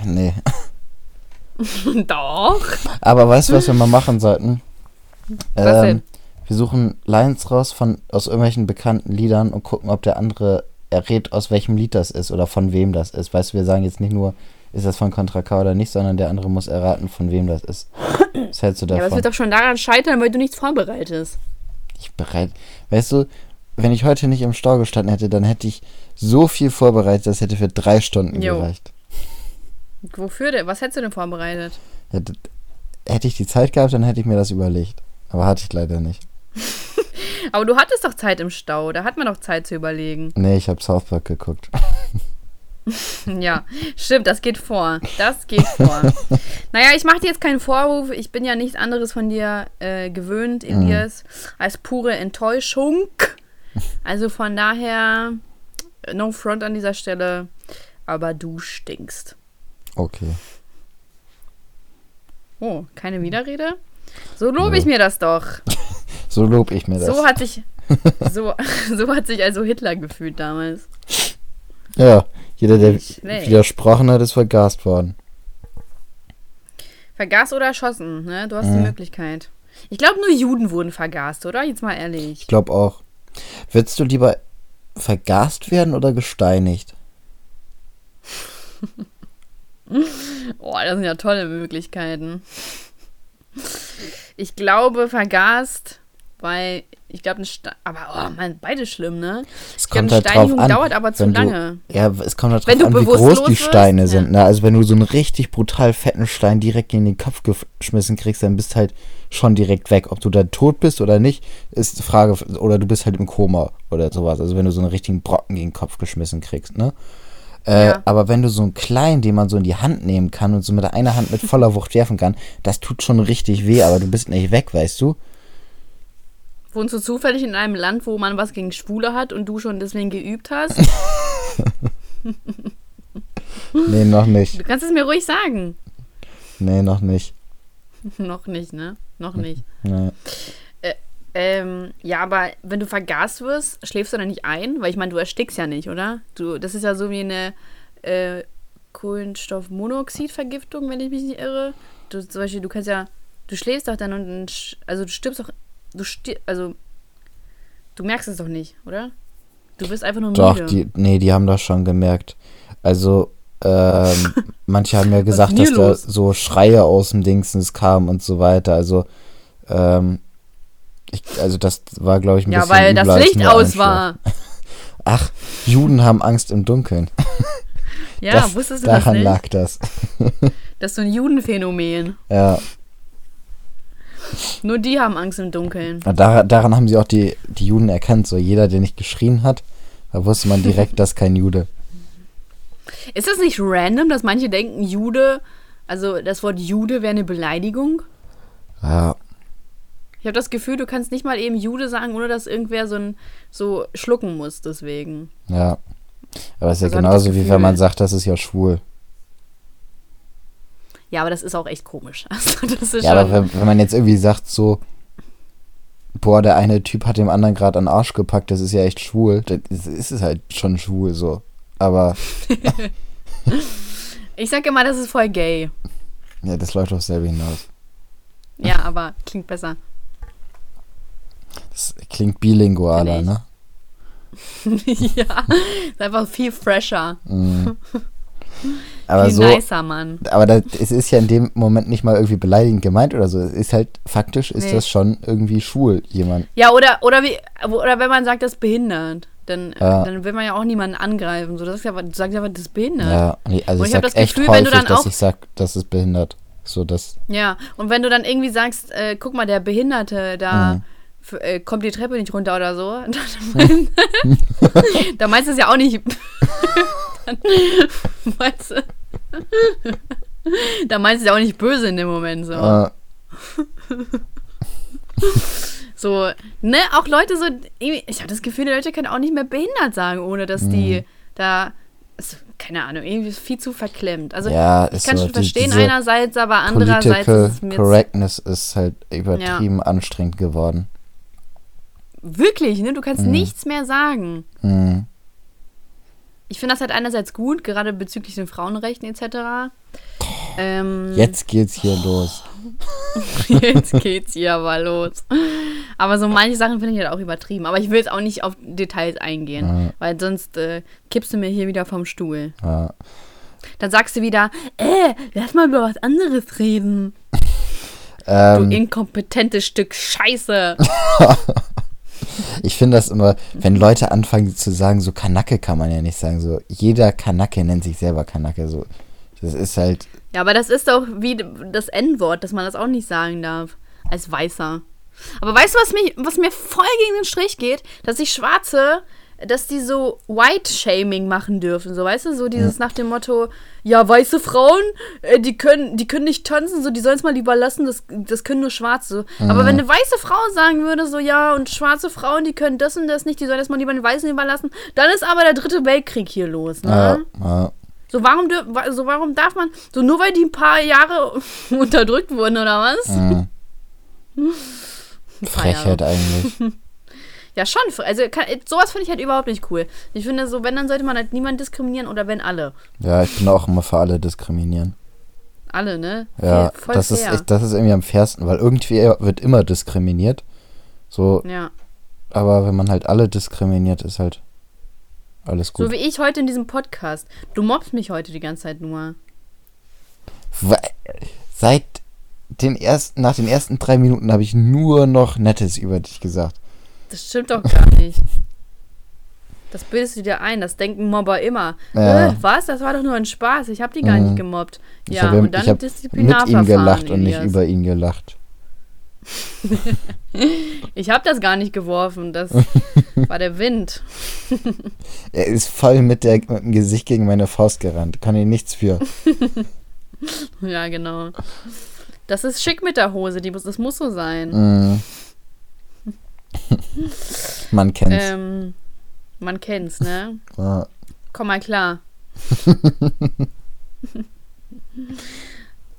Nee. Doch. Aber weißt du, was wir mal machen sollten? Was denn? Wir suchen Lines raus von, aus irgendwelchen bekannten Liedern und gucken, ob der andere errät, aus welchem Lied das ist oder von wem das ist. Weißt du, wir sagen jetzt nicht nur, ist das von Contra K oder nicht, sondern der andere muss erraten, von wem das ist. Was hältst du Ja, aber es davon? wird doch schon daran scheitern, weil du nichts vorbereitest. ich bereit. Weißt du, wenn ich heute nicht im Stau gestanden hätte, dann hätte ich so viel vorbereitet, das hätte für drei Stunden Jo. gereicht. Wofür denn? Was hättest du denn vorbereitet? Hätte, hätte ich die Zeit gehabt, dann hätte ich mir das überlegt. Aber hatte ich leider nicht. Aber du hattest doch Zeit im Stau. Da hat man doch Zeit zu überlegen. Nee, ich habe South Park geguckt. Ja, stimmt, das geht vor. Das geht vor. naja, ich mache dir jetzt keinen Vorwurf. Ich bin ja nichts anderes von dir äh, gewöhnt, Elias, als pure Enttäuschung. Also von daher, no front an dieser Stelle, aber du stinkst. Okay. Oh, keine Widerrede? So lobe ich mir das doch. So lob ich mir das. So hat sich, so, so hat sich also Hitler gefühlt damals. Ja, jeder, der widersprochen hat, ist vergast worden. Vergast oder erschossen, ne? Du hast die Mhm. Möglichkeit. Ich glaube, nur Juden wurden vergast, oder? Jetzt mal ehrlich. Ich glaube auch. Würdest du lieber vergast werden oder gesteinigt? Oh, das sind ja tolle Möglichkeiten. Ich glaube, vergast, weil ich glaube, ein Ste aber oh man, beide schlimm, ne? Es Ich kommt eine halt drauf an. dauert aber zu wenn lange. Du, ja, es kommt halt Wenn drauf du an, wie groß die wirst, Steine ja. sind. Ne? Also wenn du so einen richtig brutal fetten Stein direkt in den Kopf geschmissen kriegst, dann bist halt schon direkt weg. Ob du da tot bist oder nicht, ist die Frage. Oder du bist halt im Koma oder sowas. Also wenn du so einen richtigen Brocken gegen den Kopf geschmissen kriegst, ne? Äh, Ja. Aber wenn du so einen kleinen, den man so in die Hand nehmen kann und so mit einer Hand mit voller Wucht werfen kann, das tut schon richtig weh, aber du bist nicht weg, weißt du? Wohnst du zufällig in einem Land, wo man was gegen Schwule hat und du schon deswegen geübt hast? Nee, noch nicht. Du kannst es mir ruhig sagen. Nee, noch nicht. Noch nicht, ne? Noch nicht. Nee. Ähm, ja, aber wenn du vergast wirst, schläfst du dann nicht ein? Weil ich meine, du erstickst ja nicht, oder? Du, das ist ja so wie eine äh, Kohlenstoffmonoxidvergiftung, wenn ich mich nicht irre. Du, zum Beispiel, du kannst ja, du schläfst doch dann und, also du stirbst doch, du also du merkst es doch nicht, oder? Du bist einfach nur Doch, müde. die, nee, die haben das schon gemerkt. Also, ähm, manche haben ja gesagt, dass hier da los? so Schreie aus dem Dingsens kamen und so weiter. Also, ähm, ich, also das war, glaube ich, ein ja, bisschen weil das Licht aus war. Ach, Juden haben Angst im Dunkeln. Ja, das, wusstest du das daran nicht? lag das. Das ist so ein Judenphänomen. Ja, Nur die haben Angst im Dunkeln. und daran, haben sie auch die, die Juden erkannt. So jeder, der nicht geschrien hat, da wusste man direkt, das ist kein Jude. Ist das nicht random, dass manche denken, Jude, also das Wort Jude wäre eine Beleidigung? Ja, Ich habe das Gefühl, du kannst nicht mal eben Jude sagen, ohne dass irgendwer so, ein, so schlucken muss, deswegen. ja. Aber es ist ja Also genauso, wie wenn man sagt, das ist ja schwul. Ja, aber das ist auch echt komisch. Also, Ja, aber wenn, wenn man jetzt irgendwie sagt so, boah, der eine Typ hat dem anderen gerade an den Arsch gepackt, das ist ja echt schwul, dann ist, es halt schon schwul so. Aber ich sage immer, das ist voll gay. ja, das läuft auf selber hinaus. Ja, aber klingt besser. Das klingt bilingualer, ne? ja, ist einfach viel fresher. Mhm. Aber viel so, nicer, Mann. aber das, es ist ja in dem Moment nicht mal irgendwie beleidigend gemeint oder so. Es ist halt, faktisch ist Nee. das schon irgendwie schwul, jemand. Ja, oder, oder, wie, oder wenn man sagt, das ist behindert, dann, Ja. dann will man ja auch niemanden angreifen. So, das ist ja, du sagst ja, das ist behindert. Ja, also Und ich ich hab sag das echt Gefühl, wenn du häufig, dann dass auch- ich sag, das ist behindert. So, das, Ja, und wenn du dann irgendwie sagst, äh, guck mal, der Behinderte, da Mhm. äh, kommt die Treppe nicht runter oder so, dann meinst du es ja auch nicht. dann meinst du. dann meinst du ja auch nicht böse in dem Moment so. äh, So, ne, auch Leute so, ich habe das Gefühl, die Leute können auch nicht mehr behindert sagen, ohne dass die Mhm. da, ist, keine Ahnung, irgendwie viel zu verklemmt. Also ja, ich kann so, schon die- verstehen diese einerseits, aber andererseits ist mir Correctness ist halt übertrieben anstrengend geworden. Wirklich, ne? Du kannst Mhm. nichts mehr sagen. Mhm. Ich finde das halt einerseits gut, gerade bezüglich den Frauenrechten etc. Ähm, Jetzt geht's hier los. Jetzt geht's hier aber los. Aber so manche Sachen finde ich halt auch übertrieben. Aber ich will jetzt auch nicht auf Details eingehen, weil sonst äh, kippst du mir hier wieder vom Stuhl. Ja. Dann sagst du wieder, äh, lass mal über was anderes reden. Du Ähm, inkompetentes Stück Scheiße. ich finde das immer, wenn Leute anfangen zu sagen, so Kanacke kann man ja nicht sagen. So, jeder Kanacke nennt sich selber Kanacke. So, das ist halt. Ja, aber das ist doch wie das N-Wort, dass man das auch nicht sagen darf. Als Weißer. Aber weißt du, was, mich, was mir voll gegen den Strich geht? Dass sich Schwarze, dass die so White-Shaming machen dürfen. So, weißt du, so dieses nach dem Motto, ja, weiße Frauen, äh, die können, die können nicht tanzen, so, die sollen es mal lieber lassen, das, das können nur Schwarze. Aber wenn eine weiße Frau sagen würde, so, ja, und schwarze Frauen, die können das und das nicht, die sollen das mal lieber den Weißen überlassen, dann ist aber der dritte Weltkrieg hier los, ne? Ja, ja. So warum, so warum darf man, so nur weil die ein paar Jahre unterdrückt wurden oder was? Mhm. Frechheit eigentlich. Ja, schon. Also kann, sowas finde ich halt überhaupt nicht cool. Ich finde so, wenn, dann sollte man halt niemanden diskriminieren oder wenn alle. Ja, ich bin auch immer für alle diskriminieren. Alle, ne? Ja, voll das ist, fair. echt, das ist irgendwie am fairsten, weil irgendwie wird immer diskriminiert. So, Ja. aber wenn man halt alle diskriminiert, ist halt alles So gut. wie ich heute in diesem Podcast. Du mobbst mich heute die ganze Zeit nur. Seit den ersten, nach den ersten drei Minuten habe ich nur noch Nettes über dich gesagt. Das stimmt doch gar nicht. Das bildest du dir ein, das denken Mobber immer. Ja. Äh, was? Das war doch nur ein Spaß. Ich habe die gar Mhm. nicht gemobbt. Ich Ja, habe und dann ich hab mit ihm gelacht und nicht über ihn gelacht. Ich habe das gar nicht geworfen. Das war der Wind. Er ist voll mit, der, mit dem Gesicht gegen meine Faust gerannt. Kann ich nichts für. Ja, genau. Das ist schick mit der Hose. Die muss, das muss so sein. Mm. Man kennt's. Ähm, man kennt's, ne? Ja. Komm mal klar.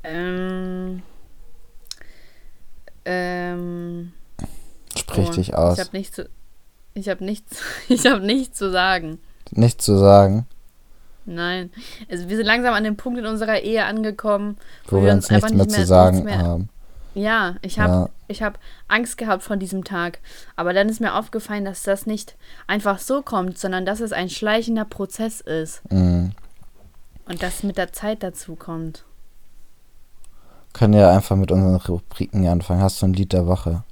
ähm. Ähm. Sprich oh, dich aus. Ich habe nichts zu. Ich habe nichts. Ich habe nichts zu sagen. Nichts zu sagen, Nein. Also wir sind langsam an dem Punkt in unserer Ehe angekommen, wo wir uns nichts mehr zu sagen haben. Ja, ich habe Ja. ich hab Angst gehabt von diesem Tag. Aber dann ist mir aufgefallen, dass das nicht einfach so kommt, sondern dass es ein schleichender Prozess ist. Mm. Und das mit der Zeit dazu kommt. Können ja einfach mit unseren Rubriken anfangen. Hast du ein Lied der Woche?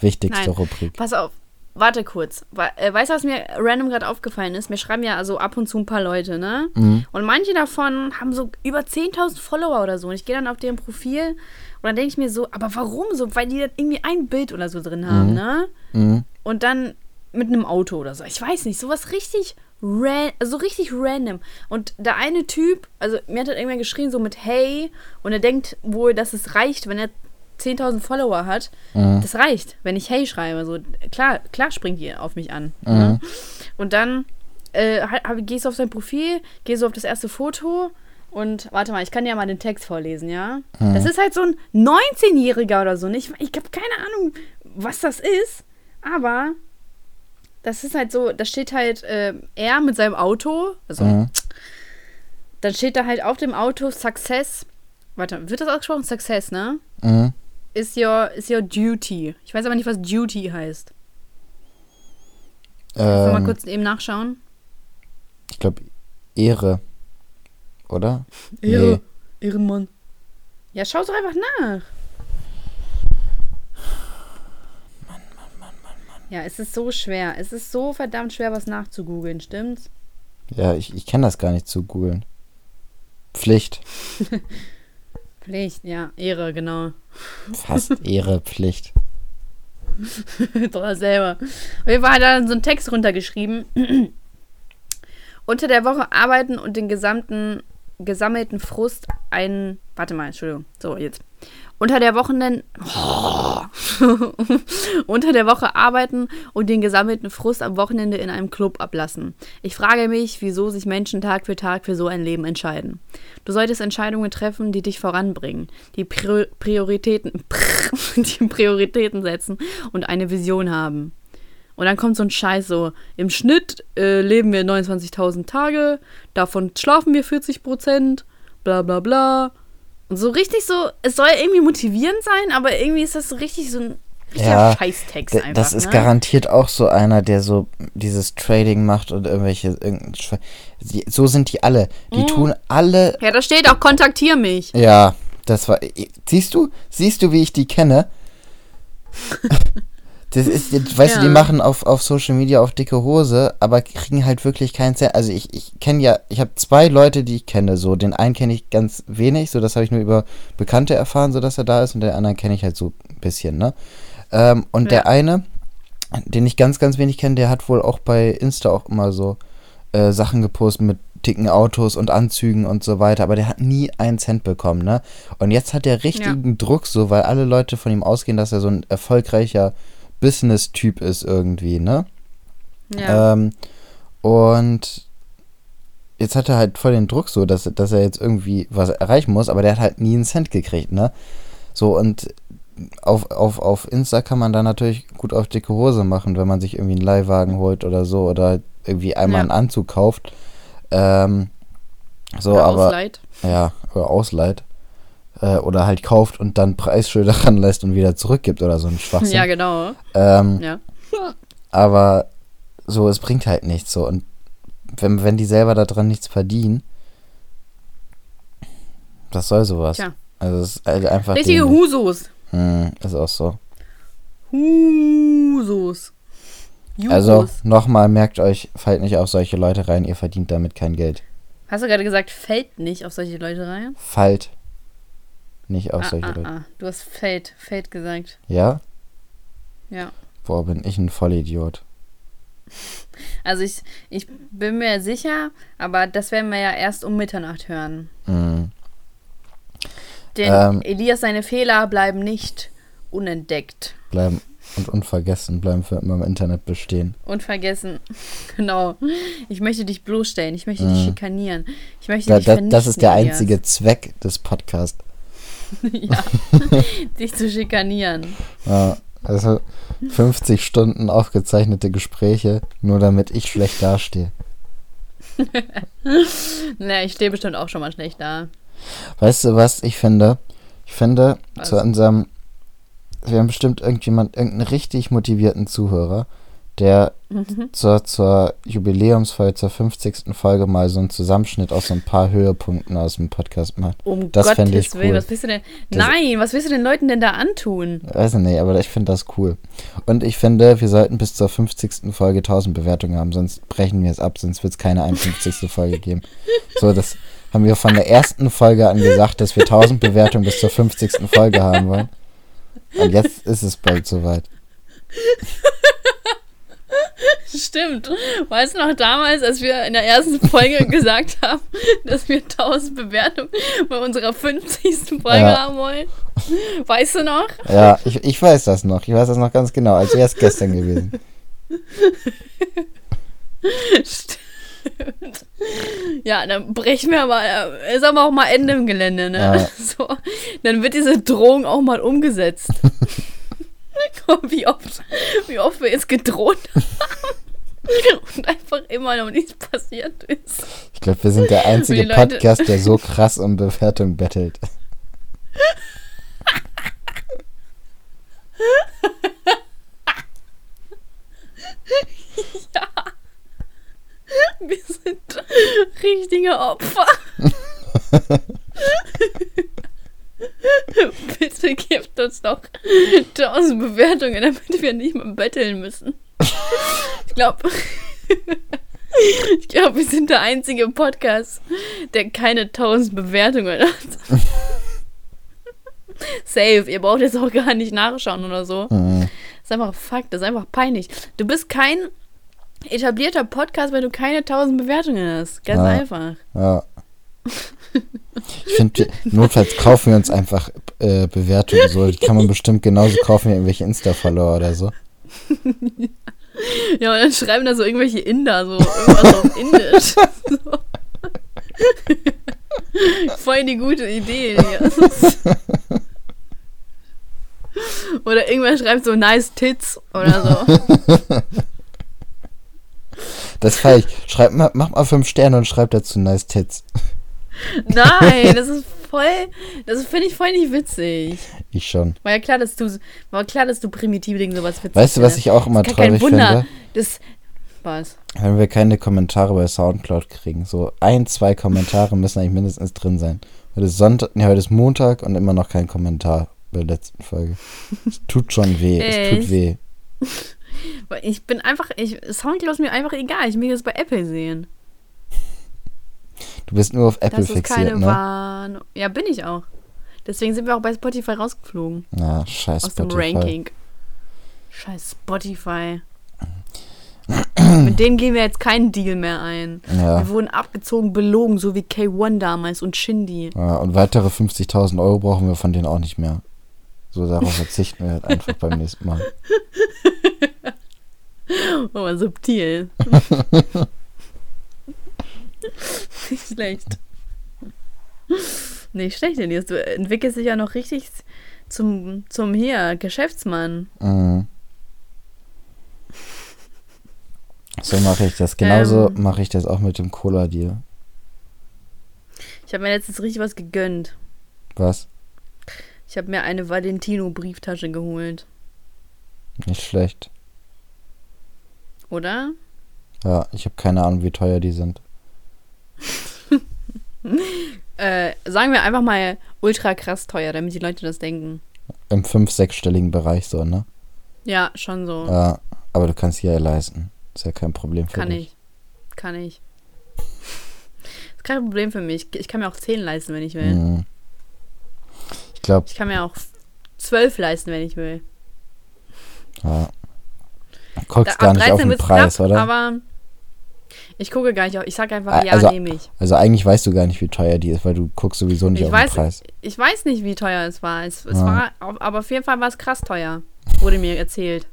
Wichtigste Nein. Rubrik. Pass auf, warte kurz. Äh, Weißt du, was mir random gerade aufgefallen ist? Mir schreiben ja also ab und zu ein paar Leute, ne? Mhm. Und manche davon haben so über 10.000 Follower oder so. Und ich gehe dann auf deren Profil und dann denke ich mir so, aber warum so? Weil die dann irgendwie ein Bild oder so drin haben, ne? Mhm. Und dann mit einem Auto oder so. Ich weiß nicht, sowas richtig ran also richtig random. Und der eine Typ, also mir hat er irgendwann geschrieben, so mit Hey, und er denkt wohl, dass es reicht, wenn er 10.000 Follower hat. Das reicht, wenn ich Hey schreibe. So, klar, klar springt ihr auf mich an. Ne? Und dann äh, gehst du auf sein Profil, gehst du auf das erste Foto und warte mal, ich kann dir ja mal den Text vorlesen, ja? Das ist halt so ein 19-Jähriger oder so. Ich, ich habe keine Ahnung, was das ist, aber das ist halt so, da steht halt äh, er mit seinem Auto, also Mhm. dann steht da halt auf dem Auto Success. Warte, wird das ausgesprochen? Success, ne? Mhm. Is your, is your duty. Ich weiß aber nicht, was duty heißt. Kannst du mal Ähm, kurz eben nachschauen? ich glaube, Ehre. Oder? Ehre. Ehrenmann. Ja, schau doch einfach nach. Ja, es ist so schwer. Es ist so verdammt schwer, was nachzugoogeln, stimmt's? Ja, ich, ich kenne das gar nicht zu googeln. Pflicht. Pflicht, ja. Ehre, genau. Fast Ehre, Pflicht. Doch selber. Auf jeden Fall hat er dann so einen Text runtergeschrieben. Unter der Woche arbeiten und den gesamten gesammelten Frust ein. Warte mal, Entschuldigung. So, jetzt. Unter der Wochenende. unter der Woche arbeiten und den gesammelten Frust am Wochenende in einem Club ablassen. Ich frage mich, wieso sich Menschen Tag für Tag für so ein Leben entscheiden. Du solltest Entscheidungen treffen, die dich voranbringen, die Prior- Prioritäten, die Prioritäten setzen und eine Vision haben. Und dann kommt so ein Scheiß so, im Schnitt äh, leben wir 29.000 Tage, davon schlafen wir 40 Prozent, bla bla bla. Und so richtig so, es soll irgendwie motivierend sein, aber irgendwie ist das so richtig so ein richtiger Ja, Scheißtext einfach. das ist ne? garantiert auch so einer, der so dieses Trading macht und irgendwelche. so sind die alle. Die Mhm. tun alle. Ja, da steht auch, kontaktier mich. Ja, das war. Siehst du? Siehst du, wie ich die kenne? Das ist, jetzt- weißt du, die Ja. machen auf, auf Social Media auf dicke Hose, aber kriegen halt wirklich keinen Cent. Also ich, ich kenne ja, ich habe zwei Leute, die ich kenne. So, den einen kenne ich ganz wenig, so das habe ich nur über Bekannte erfahren, so dass er da ist, und den anderen kenne ich halt so ein bisschen, ne? Ähm, und der Ja. eine, den ich ganz, ganz wenig kenne, der hat wohl auch bei Insta auch immer so äh, Sachen gepostet mit dicken Autos und Anzügen und so weiter, aber der hat nie einen Cent bekommen, ne? Und jetzt hat er richtigen Druck so, weil alle Leute von ihm ausgehen, dass er so ein erfolgreicher Business-Typ ist irgendwie, ne? Ja. Ähm, und jetzt hat er halt voll den Druck so, dass, dass er jetzt irgendwie was erreichen muss, aber der hat halt nie einen Cent gekriegt, ne? So, und auf, auf, auf Insta kann man da natürlich gut auf dicke Hose machen, wenn man sich irgendwie einen Leihwagen holt oder so oder halt irgendwie einmal Ja. einen Anzug kauft. Ähm, so, Oder aber ausleiht. ja, oder ausleiht. Äh, oder halt kauft und dann Preisschilder ranlässt und wieder zurückgibt oder so ein Schwachsinn. Ja, genau. ähm, Ja. aber so, es bringt halt nichts so. Und wenn, wenn die selber daran nichts verdienen, was soll sowas? Tja. Also es ist halt einfach. Richtige dämlich. Husos. Hm, ist auch so. Husos. Jusos. Also nochmal, merkt euch, fallt nicht auf solche Leute rein, ihr verdient damit kein Geld. Hast du gerade gesagt, fällt nicht auf solche Leute rein? Fallt nicht auf Ah, solche ah, Leute. ah. Du hast fällt, fällt gesagt. Ja? Ja. Boah, bin ich ein Vollidiot. Also ich, ich bin mir sicher, aber das werden wir ja erst um Mitternacht hören. Hm. Denn Ähm. Elias, seine Fehler bleiben nicht unentdeckt. Bleiben und unvergessen, bleiben für immer im Internet bestehen. Unvergessen. Genau. Ich möchte dich bloßstellen. Ich möchte dich Mhm. schikanieren. Ich möchte Da, dich da, das ist der Elias. einzige Zweck des Podcasts. ja. dich zu schikanieren. Ja, also 50 Stunden aufgezeichnete Gespräche, nur damit ich schlecht dastehe. Na, ich stehe bestimmt auch schon mal schlecht da. Weißt du, was ich finde? Ich finde, Was? zu unserem. Wir haben bestimmt irgendjemand, irgendeinen richtig motivierten Zuhörer, der Mhm. zur, zur Jubiläumsfolge, zur 50. Folge mal so einen Zusammenschnitt aus so ein paar Höhepunkten aus dem Podcast macht. Um Das fände Gottes ich Willen, cool. was willst du denn? Das- Nein, was willst du den Leuten denn da antun? Weiß ich nicht, aber ich finde das cool. Und ich finde, wir sollten bis zur 50. Folge 1000 Bewertungen haben, sonst brechen wir es ab, sonst wird es keine 51. Folge geben. So, das haben wir von der ersten Folge an gesagt, dass wir 1000 Bewertungen bis zur 50. Folge haben wollen. Und jetzt ist es bald soweit. Stimmt. Weißt du noch damals, als wir in der ersten Folge gesagt haben, dass wir 1000 Bewertungen bei unserer 50. Folge Ja. haben wollen? Weißt du noch? Ja, ich, ich weiß das noch. Ich weiß das noch ganz genau, als wäre es gestern gewesen. Stimmt. Ja, dann brechen wir mal, äh, ist aber auch mal Ende im Gelände, ne? Ja. So, dann wird diese Drohung auch mal umgesetzt. Guck, wie oft, wie oft wir jetzt gedroht haben. Und einfach immer noch nichts passiert ist. Ich glaube, wir sind der einzige Podcast, der so krass um Bewertung bettelt. Wir sind richtige Opfer. Bitte gebt uns doch 1000 Bewertungen, damit wir nicht mehr betteln müssen. Ich glaube, ich glaube, wir sind der einzige Podcast, der keine 1000 Bewertungen hat. Safe, ihr braucht jetzt auch gar nicht nachschauen oder so. Mhm. Das ist einfach Fakt, das ist einfach peinlich. Du bist kein etablierter Podcast, weil du keine 1000 Bewertungen hast. Ganz Ja. einfach. Ja. Ich finde, notfalls kaufen wir uns einfach äh, Bewertungen. So, die kann man bestimmt genauso kaufen wie irgendwelche Insta-Follower oder so. Ja, und dann schreiben da so irgendwelche Inder, so irgendwas auf Indisch. So. Voll die gute Idee. Digga. Oder irgendwer schreibt so nice tits oder so. Das feier ich. Schreib mal, mach mal fünf Sterne und schreib dazu nice tits. Nein, das ist voll, das finde ich voll nicht witzig. Ich schon. War ja klar, dass du, war klar, dass du primitive Dinge sowas witzig Weißt du, was ich auch immer traurig Wunder. finde? Das, was? Wenn wir keine Kommentare bei Soundcloud kriegen. So ein, zwei Kommentare müssen eigentlich mindestens drin sein. Heute ist Sonntag, nee, heute ist Montag und immer noch kein Kommentar bei der letzten Folge. Es tut schon weh, es Echt? tut weh. Ich bin einfach, ich, Soundcloud ist mir einfach egal. Ich will das bei Apple sehen. Du bist nur auf Apple das ist keine fixiert, ne? Warnung. Ja, bin ich auch. Deswegen sind wir auch bei Spotify rausgeflogen. Ja, scheiß Aus dem Spotify. Ranking. Scheiß Spotify. Mit denen gehen wir jetzt keinen Deal mehr ein. Ja. Wir wurden abgezogen, belogen, so wie K1 damals und Shindy. ja. Und weitere 50.000 Euro brauchen wir von denen auch nicht mehr. So, darauf verzichten wir halt einfach beim nächsten Mal. Oh, mal subtil. Nicht schlecht. Nicht schlecht, Elias. Du entwickelst dich ja noch richtig zum, zum hier, Geschäftsmann. Mhm. So mache ich das. Genauso Ähm. mache ich das auch mit dem Cola-Deal. Ich habe mir letztens richtig was gegönnt. Was? Ich habe mir eine Valentino-Brieftasche geholt. Nicht schlecht. Oder? Ja, ich habe keine Ahnung, wie teuer die sind. Äh, sagen wir einfach mal ultra krass teuer, damit die Leute das denken. Im fünf-, sechsstelligen Bereich so, ne? Ja, schon so. Ja, aber du kannst ja leisten. Ist ja kein Problem für Kann dich. ich. Kann ich. Ist kein Problem für mich. Ich kann mir auch 10 leisten, wenn ich will. Mhm. Ich glaube, Ich kann mir auch 12 leisten, wenn ich will. ja. Du guckst Da- gar nicht auf den Preis, knapp, oder? Aber ich gucke gar nicht auf. Ich sag einfach, Ah, ja, also- nehme ich. also eigentlich weißt du gar nicht, wie teuer die ist, weil du guckst sowieso nicht Ich auf weiß, den Preis. ich weiß nicht, wie teuer es war. Es, es Ja. war aber auf jeden Fall war es krass teuer. Wurde mir erzählt.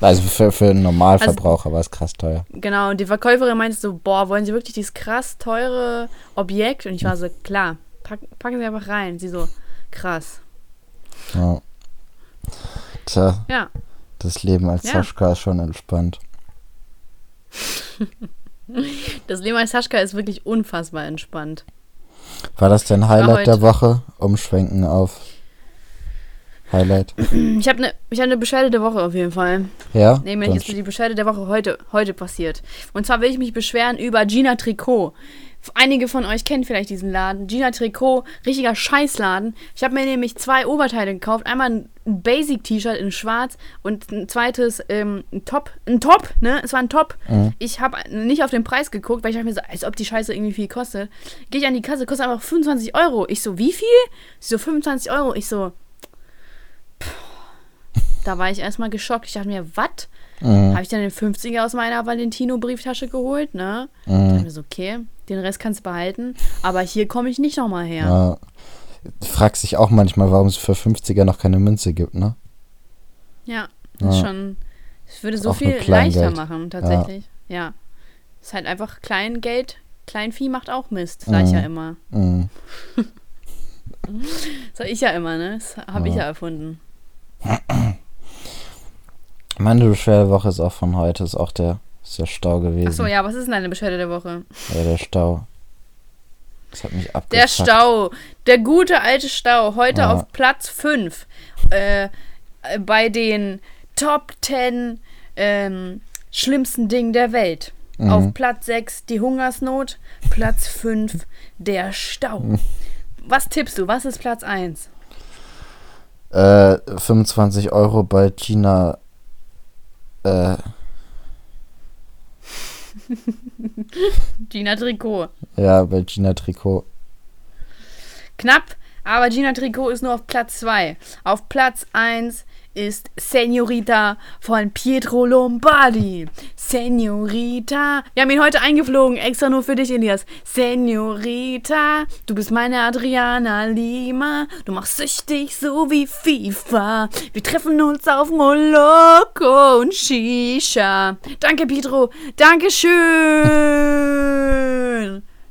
Also für, für einen Normalverbraucher war es krass teuer. Genau, und die Verkäuferin meinte so, boah, wollen Sie wirklich dieses krass teure Objekt? Und ich war so, klar, pack, packen Sie einfach rein. Sie so, krass. Ja. Tja, Ja, das Leben als Ja. Sascha ist schon entspannt. das Leben als Sascha ist wirklich unfassbar entspannt. War das dein Highlight der Woche? Umschwenken auf Highlight. Ich habe eine ich hab ne Beschwerde der Woche auf jeden Fall. Ja? Nämlich ist die Beschwerde der Woche heute, heute passiert. Und zwar will ich mich beschweren über Gina Tricot. Einige von euch kennen vielleicht diesen Laden. Gina Tricot, richtiger Scheißladen. Ich habe mir nämlich zwei Oberteile gekauft. Einmal ein Basic-T-Shirt in schwarz und ein zweites ähm, ein Top. Ein Top, ne? Es war ein Top. Ich habe nicht auf den Preis geguckt, weil ich dachte mir so, als ob die Scheiße irgendwie viel kostet. Gehe ich an die Kasse, kostet einfach 25 Euro. Ich so, wie viel? Sie so, 25 Euro. Ich so, da war ich erstmal geschockt. Ich dachte mir, was? Mhm. Habe ich dann den 50er aus meiner Valentino-Brieftasche geholt, ne? Ich dachte mir so, okay, den Rest kannst du behalten. Aber hier komme ich nicht nochmal her. Ja. Du fragst dich auch manchmal, warum es für 50er noch keine Münze gibt, ne? Ja, das ist Ja. schon. Es würde so Auch viel leichter machen, tatsächlich. Ja. Ist halt einfach Kleingeld. Kleinvieh macht auch Mist, sag ich Mhm. ja immer. Mhm. Sag ich ja immer, ne? Das habe ich Ja. ja erfunden. Meine Beschwerdewoche ist auch von heute, ist auch der, ist der Stau gewesen. Achso, ja, was ist denn deine Beschwerde der Woche? Ja, der Stau. Das hat mich abgefuckt. Der Stau. Der gute alte Stau. Heute Ja. auf Platz 5. Äh, bei den Top 10 ähm, schlimmsten Dingen der Welt. Mhm. Auf Platz 6 die Hungersnot. Platz 5 der Stau. Mhm. Was tippst du? Was ist Platz 1? Äh, 25 Euro bei China. Äh, Gina Tricot. ja, bei China Trikot. Knapp, aber Gina Tricot ist nur auf Platz 2. Auf Platz 1 ist Senorita von Pietro Lombardi. Senorita. Wir haben ihn heute eingeflogen, extra nur für dich, Elias. Senorita, du bist meine Adriana Lima. Du machst süchtig so wie FIFA. Wir treffen uns auf Moloko und Shisha. Danke, Pietro. Dankeschön.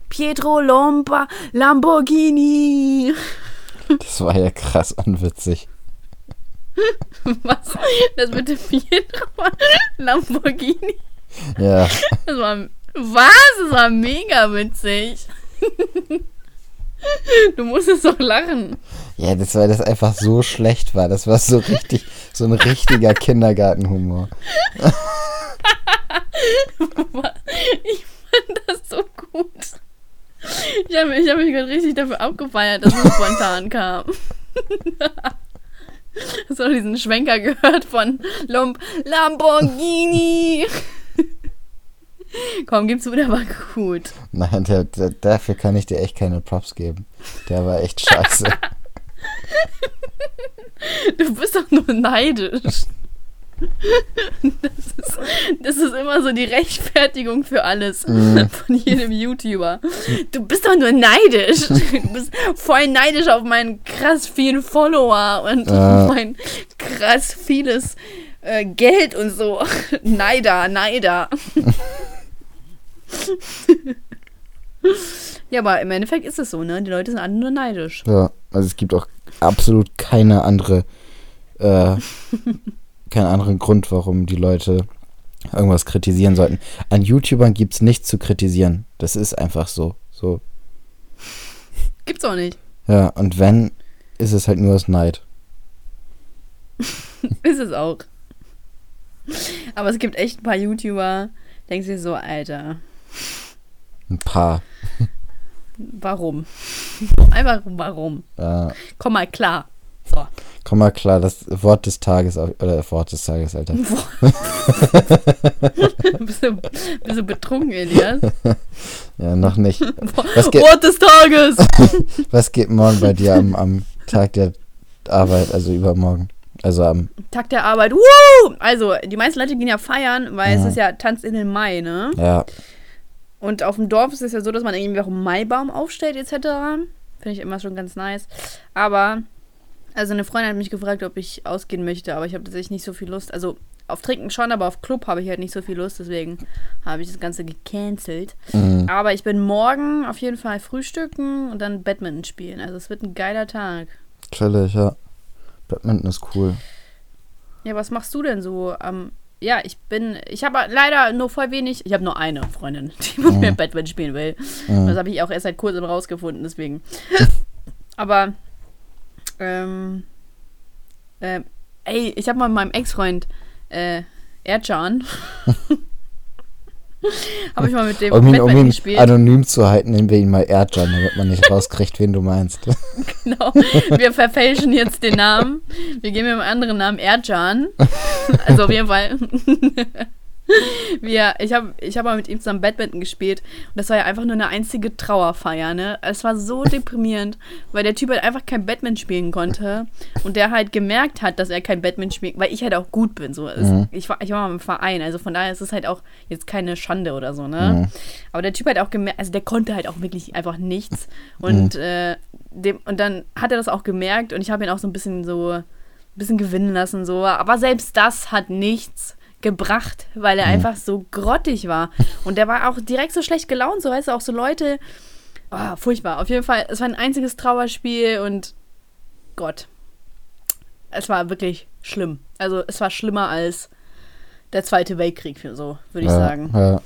Pietro Lomba Lamborghini. Das war ja krass unwitzig. Was? Das mit dem Lamborghini? Ja. Das war. Was? Das war mega witzig. Du musstest doch lachen. Ja, das weil das einfach so schlecht war. Das war so richtig, so ein richtiger Kindergartenhumor. Ich fand das so gut. Ich habe ich hab mich gerade richtig dafür abgefeiert, dass es spontan kam. Hast du noch diesen Schwenker gehört von Lomb Lamborghini? Komm, gib's zu, der war gut. Nein, der, der, dafür kann ich dir echt keine Props geben. Der war echt scheiße. Du bist doch nur neidisch. Das ist, das ist immer so die Rechtfertigung für alles Mhm. von jedem YouTuber. Du bist doch nur neidisch. Du bist voll neidisch auf meinen krass vielen Follower und Ja. mein krass vieles äh, Geld und so. Neider, Neider. ja, aber im Endeffekt ist es so, ne? Die Leute sind alle nur neidisch. Ja, also es gibt auch absolut keine andere, äh, keinen anderen Grund, warum die Leute irgendwas kritisieren sollten. An YouTubern gibt es nichts zu kritisieren. Das ist einfach so. So. Gibt's auch nicht. Ja, und wenn, ist es halt nur aus Neid. Ist es auch. Aber es gibt echt ein paar YouTuber, denkst du dir so, Alter, Ein paar. warum? Einfach warum? Äh, Komm mal klar. So. komm mal klar, das Wort des Tages, oder Wort des Tages, Alter. bist, du, bist du betrunken, Elias? Ja, noch nicht. Wort des Tages! was geht morgen bei dir am, am Tag der Arbeit, also übermorgen? Also am, Tag der Arbeit. Woo! Also, die meisten Leute gehen ja feiern, weil Mhm. es ist ja Tanz in den Mai, ne? ja, Und auf dem Dorf ist es ja so, dass man irgendwie auch einen Maibaum aufstellt, etc. Finde ich immer schon ganz nice. Aber, also eine Freundin hat mich gefragt, ob ich ausgehen möchte, aber ich habe tatsächlich nicht so viel Lust. Also auf Trinken schon, aber auf Club habe ich halt nicht so viel Lust, deswegen habe ich das Ganze gecancelt. mhm. Aber ich bin morgen auf jeden Fall frühstücken und dann Badminton spielen. Also es wird ein geiler Tag. chillig, ja. Badminton ist cool. Ja, was machst du denn so am. ja, ich bin. Ich habe leider nur voll wenig. Ich habe nur eine Freundin, die mit mir Badminton spielen will. Mhm. Das habe ich auch erst seit kurzem rausgefunden, deswegen. Aber, ähm, ähm, ey, ich habe mal mit meinem Ex-Freund, äh, Ercan, habe ich mal mit dem Um ihn, um ihn gespielt. anonym zu halten, nennen wir ihn mal Erdjan, damit man nicht rauskriegt, wen du meinst. Genau. Wir verfälschen jetzt den Namen. Wir geben ihm einen anderen Namen, Ercan. Also auf jeden Fall. Wir, ich habe ich hab mal mit ihm zusammen Badminton gespielt und das war ja einfach nur eine einzige Trauerfeier, ne? Es war so deprimierend, weil der Typ halt einfach kein Badminton spielen konnte und der halt gemerkt hat, dass er kein Badminton spielt, weil ich halt auch gut bin. So. Mhm. ich, war, ich war mal im Verein, also von daher ist es halt auch jetzt keine Schande oder so, ne? Mhm. Aber der Typ hat auch gemerkt, also der konnte halt auch wirklich einfach nichts. Und, äh, dem, und dann hat er das auch gemerkt und ich habe ihn auch so ein bisschen so ein bisschen gewinnen lassen, so. Aber selbst das hat nichts gebracht, weil er einfach so grottig war. Und der war auch direkt so schlecht gelaunt, so weißt du, auch so Leute. Oh, furchtbar. Auf jeden Fall, es war ein einziges Trauerspiel und Gott. Es war wirklich schlimm. Also es war schlimmer als der Zweite Weltkrieg, für so, würde ich ja, sagen. Ja.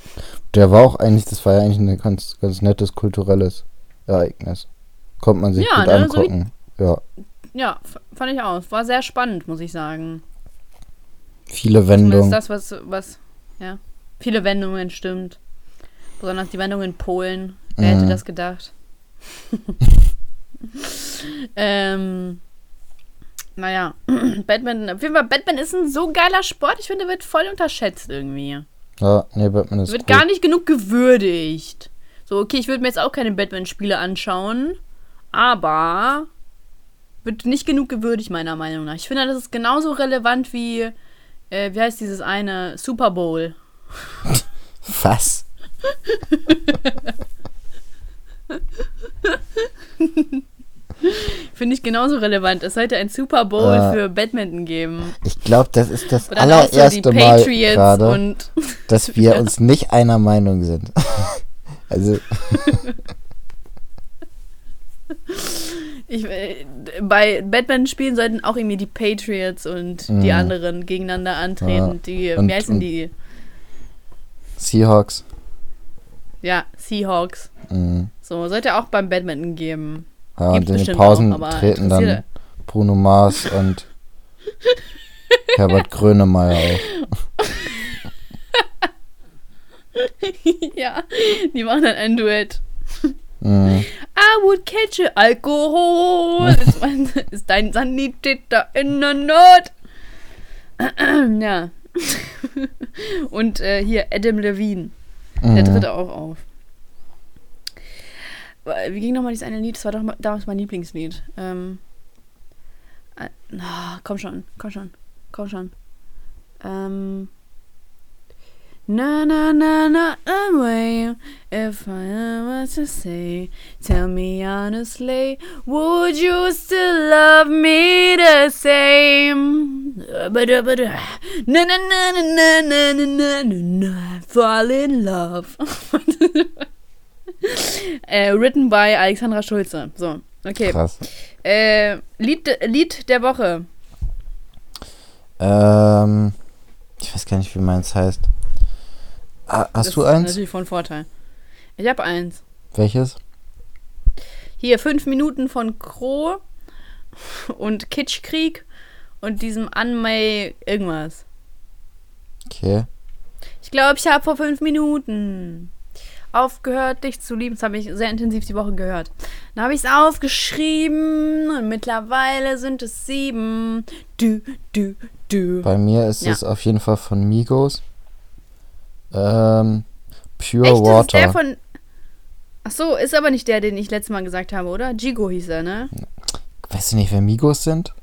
Der war auch eigentlich, das war ja eigentlich ein ganz, ganz nettes kulturelles Ereignis. Konnte man sich Ja, gut ne, so wie- angucken. ja. Ja, fand ich auch. War sehr spannend, muss ich sagen. Viele Wendungen. das, was, was, ja. Viele Wendungen, stimmt. Besonders die Wendung in Polen. Wer hätte Mhm. das gedacht? ähm, naja, Batman, auf jeden Fall, Batman ist ein so geiler Sport. Ich finde, der wird voll unterschätzt irgendwie. Ja, nee, Batman ist Wird cool. gar nicht genug gewürdigt. So, okay, ich würde mir jetzt auch keine Batman-Spiele anschauen, aber wird nicht genug gewürdigt, meiner Meinung nach. Ich finde, das ist genauso relevant wie, äh, wie heißt dieses eine, Super Bowl. Was? Finde ich genauso relevant. Es sollte ein Super Bowl Äh. für Badminton geben. Ich glaube, das ist das auch so allererste Mal Patriots gerade, und dass wir uns nicht einer Meinung sind. also, Ich, äh, bei Batman-Spielen sollten auch irgendwie die Patriots und die Mhm. anderen gegeneinander antreten. Ja. Die, Und- wie heißen und- die? Seahawks. Ja, Seahawks. Mhm. So, sollte auch beim Badminton geben. Ja, und Gibt's in den Pausen auch, treten dann Bruno Mars und Herbert Grönemeyer auf. ja, die machen dann ein Duett. Mhm. I would catch Alkohol. ist, mein, ist dein Sanitäter in der Not. ja. Und äh, hier Adam Levine. Der Mhm. tritt auch auf. Wie ging nochmal dieses eine Lied? Das war doch mal- damals mein Lieblingslied. Ähm, äh, komm schon, komm schon, komm schon. Ähm, na na na na away if I was to say tell me honestly would you still love me the same na na na na na na na na na fall in love äh, written by Alexandra Schulze so okay Krass. äh, Lied, Lied der Woche Ähm, ich weiß gar nicht, wie meins heißt. Ah, hast Das du ist eins? natürlich von Vorteil ich habe eins Welches? Hier fünf Minuten von Crow und Kitschkrieg und diesem Anmei irgendwas. Okay. Ich glaube, ich habe vor fünf Minuten aufgehört, dich zu lieben. Das habe ich sehr intensiv die Woche gehört. Dann habe ich es aufgeschrieben und mittlerweile sind es sieben. Du, du, du. Bei mir ist Ja. es auf jeden Fall von Migos. Ähm, Pure Echt, das ist Water. der von... Ach so, ist aber nicht der, den ich letztes Mal gesagt habe, oder? Jigo hieß er, ne? weißt du nicht, wer Migos sind?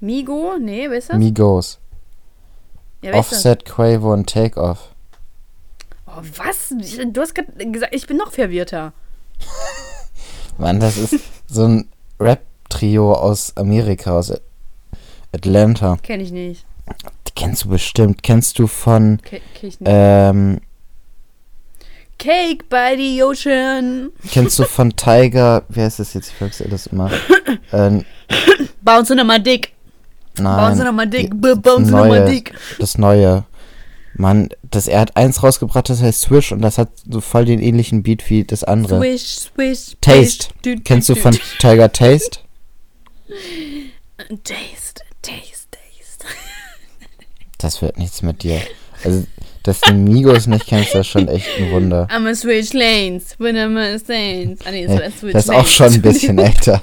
Migo? Nee, wer ist das? Migos. ja, ist das? Offset, Quavo und Takeoff. Oh, was? Du hast gerade gesagt, ich bin noch verwirrter. Mann, das ist so ein Rap-Trio aus Amerika, aus Atlanta. Kenne ich nicht. Kennst du bestimmt. Kennst du von Ke ähm, Cake by the Ocean. kennst du von Tiger, wer ist das jetzt? Ich vergesse das immer. ähm, Bauen Sie nochmal dick. Nein, nochmal dick. die- B- Bauen Sie nochmal dick. das neue. Mann, das, er hat eins rausgebracht, das heißt Swish und das hat so voll den ähnlichen Beat wie das andere. Swish, swish. Taste. swish, Kennst du von Tiger. Taste, taste, taste. Das wird nichts mit dir. Also, dass du Migos nicht kennst, das ist schon echt ein Wunder. I'm a switch lanes. When I'm a saints. Ah, nee, das das switch das ist auch schon ein bisschen älter.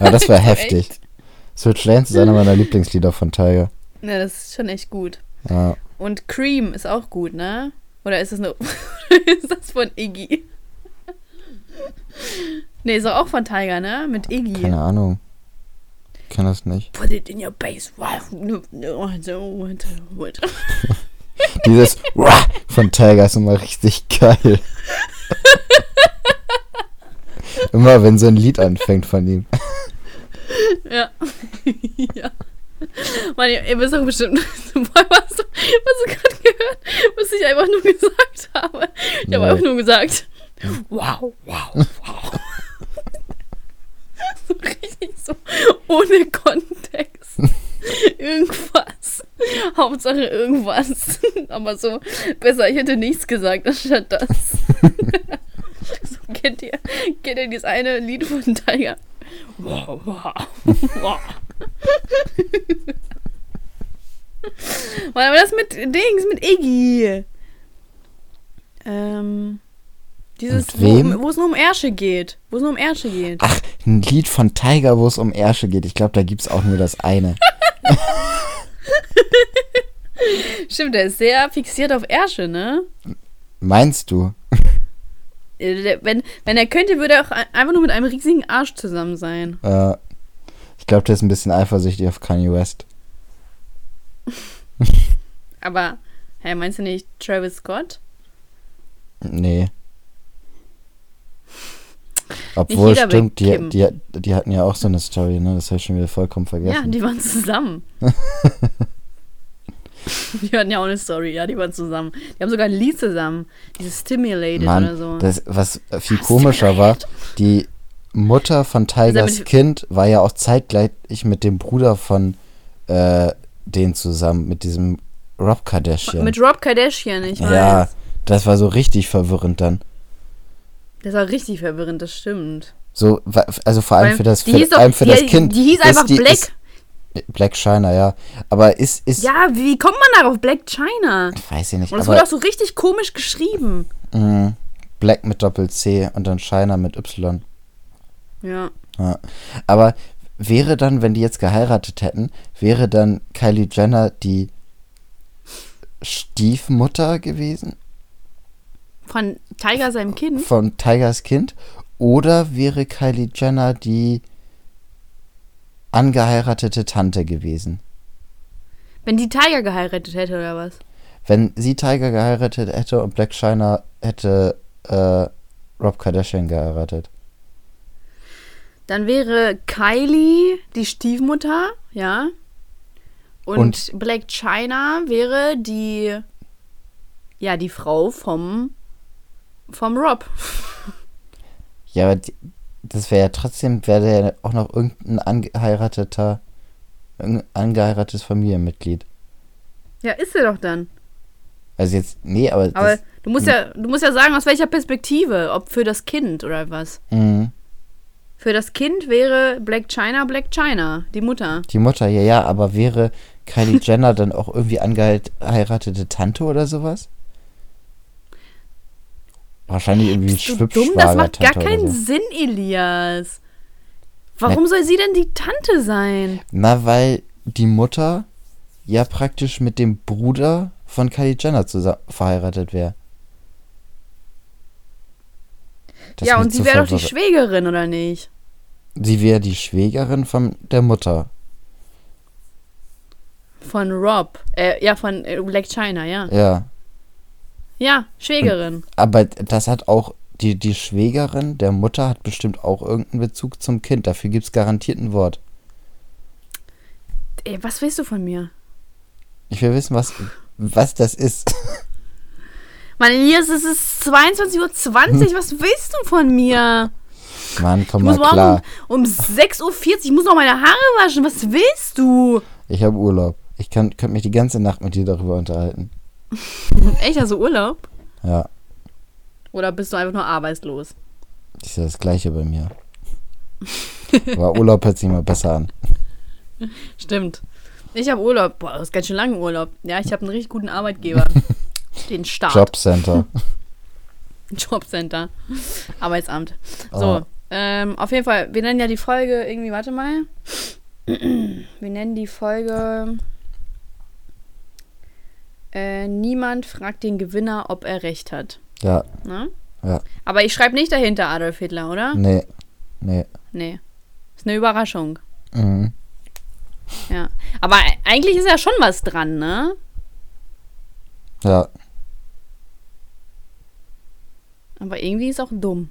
Aber das war Echt? heftig. Switch Lanes ist einer meiner Lieblingslieder von Tiger. Ja, das ist schon echt gut. Ja. Und Cream ist auch gut, ne? Oder ist das nur. ist das von Iggy? nee, ist auch von Tiger, ne? Mit Iggy. Keine Ahnung. Ich kann das nicht. Put it in your. What? Dieses von Tiger ist immer richtig geil. immer wenn so ein Lied anfängt von ihm. Ja. ja. Mann, ihr, ihr wisst doch bestimmt, was du, du gerade gehört, was ich einfach nur gesagt habe. Ich habe einfach nur gesagt, wow, wow, wow. so richtig so, ohne Kontext. Irgendwas. Hauptsache irgendwas. Aber so, besser, ich hätte nichts gesagt anstatt das. so, kennt ihr, kennt ihr dieses eine Lied von Tiger? Wow, wow, wow. Mann, aber das mit Dings, mit Iggy. Ähm. Dieses, Mit wem? wo, es nur um Ärsche geht. Wo es nur um Ärsche geht. Ach, ein Lied von Tiger, wo es um Ärsche geht. Ich glaube, da gibt es auch nur das eine. Stimmt, der ist sehr fixiert auf Ärsche, ne? Meinst du? Äh, Wenn, wenn er könnte, würde er auch ein- einfach nur mit einem riesigen Arsch zusammen sein. Äh, ich glaube, der ist ein bisschen eifersüchtig auf Kanye West. Aber, hä, meinst du nicht Travis Scott? Nee. Obwohl, stimmt, die, die, die hatten ja auch so eine Story, ne? Das habe ich schon wieder vollkommen Ja, vergessen. die waren zusammen. Die hatten ja auch eine Story, ja, die waren zusammen. Die haben sogar ein Lied zusammen. Dieses Stimulated oder Mann, so. das, was viel komischer war, die Mutter von Tigers Kind war ja auch zeitgleich mit dem Bruder von äh, denen zusammen, mit diesem Rob Kardashian. Mit Rob Kardashian, ich weiß. ja, das war so richtig verwirrend dann. Das war richtig verwirrend, das stimmt. So, also vor allem für das, die für, doch- allem für die- das Kind. die hieß ist einfach Black. Ist, Black Shiner, ja. Aber ist, ist, Ja, wie kommt man darauf? Black China. ich weiß ja nicht, Und es wurde auch so richtig komisch geschrieben. mh, Black mit Doppel-C und dann Shiner mit Y. Ja. Ja. Aber wäre dann, wenn die jetzt geheiratet hätten, wäre dann Kylie Jenner die Stiefmutter gewesen Von Tiger seinem Kind. von Tigers Kind? Oder wäre Kylie Jenner die angeheiratete Tante gewesen? Wenn die Tiger geheiratet hätte oder was? Wenn sie Tiger geheiratet hätte und Black Shiner hätte äh, Rob Kardashian geheiratet. Dann wäre Kylie die Stiefmutter, ja. Und, Und- Black China wäre die, ja, die Frau vom, vom Rob. Ja, aber die, das wäre ja trotzdem, wäre ja auch noch irgendein angeheirateter, irgendein angeheiratetes Familienmitglied. Ja, ist sie doch dann. Also jetzt, nee, aber, Aber das, du musst ja, du musst ja sagen, aus welcher Perspektive, ob für das Kind oder was. mh, Für das Kind wäre Black China Black China, die Mutter. die Mutter, ja, ja, aber wäre Kylie Jenner dann auch irgendwie angeheiratete Tante oder sowas? Wahrscheinlich irgendwie Bist du dumm? Das macht gar keinen so. Sinn, Elias. Warum soll sie denn die Tante sein? Na, weil die Mutter ja praktisch mit dem Bruder von Kylie Jenner zusammen verheiratet wäre. Ja, und sie wäre doch die. Schwägerin, oder nicht? Sie wäre die Schwägerin von der Mutter. Von Rob. Äh, ja, von äh, Black China, ja. Ja. Ja, Schwägerin. Aber das hat auch, die, die Schwägerin der Mutter hat bestimmt auch irgendeinen Bezug zum Kind. Dafür gibt es garantiert ein Wort. Ey, was willst du von mir? Ich will wissen, was, was das ist. Mann, Elias, es ist 22.20 Uhr. Was willst du von mir? Mann, komm Ich mal klar. um, um 6.40 Uhr, ich muss noch meine Haare waschen. Was willst du? Ich habe Urlaub. Ich kann, könnte mich die ganze Nacht mit dir darüber unterhalten. Echt, also Urlaub? Ja, Oder bist du einfach nur arbeitslos? ist ja das Gleiche bei mir. Aber Urlaub hört sich mal besser an. Stimmt. Ich habe Urlaub. Boah, das ist ganz schön lange Urlaub. Ja, ich habe einen richtig guten Arbeitgeber. Den Staat. Jobcenter. Jobcenter. Arbeitsamt. So, Ah. ähm, auf jeden Fall, wir nennen ja die Folge irgendwie, warte mal. Wir nennen die Folge äh, Niemand fragt den Gewinner, ob er recht hat. Ja, Ne? Ja. Aber ich schreibe nicht dahinter Adolf Hitler, oder? nee. Nee. Nee. Ist eine Überraschung. Mhm. Ja. Aber eigentlich ist ja schon was dran, ne? Ja. Aber irgendwie ist auch dumm.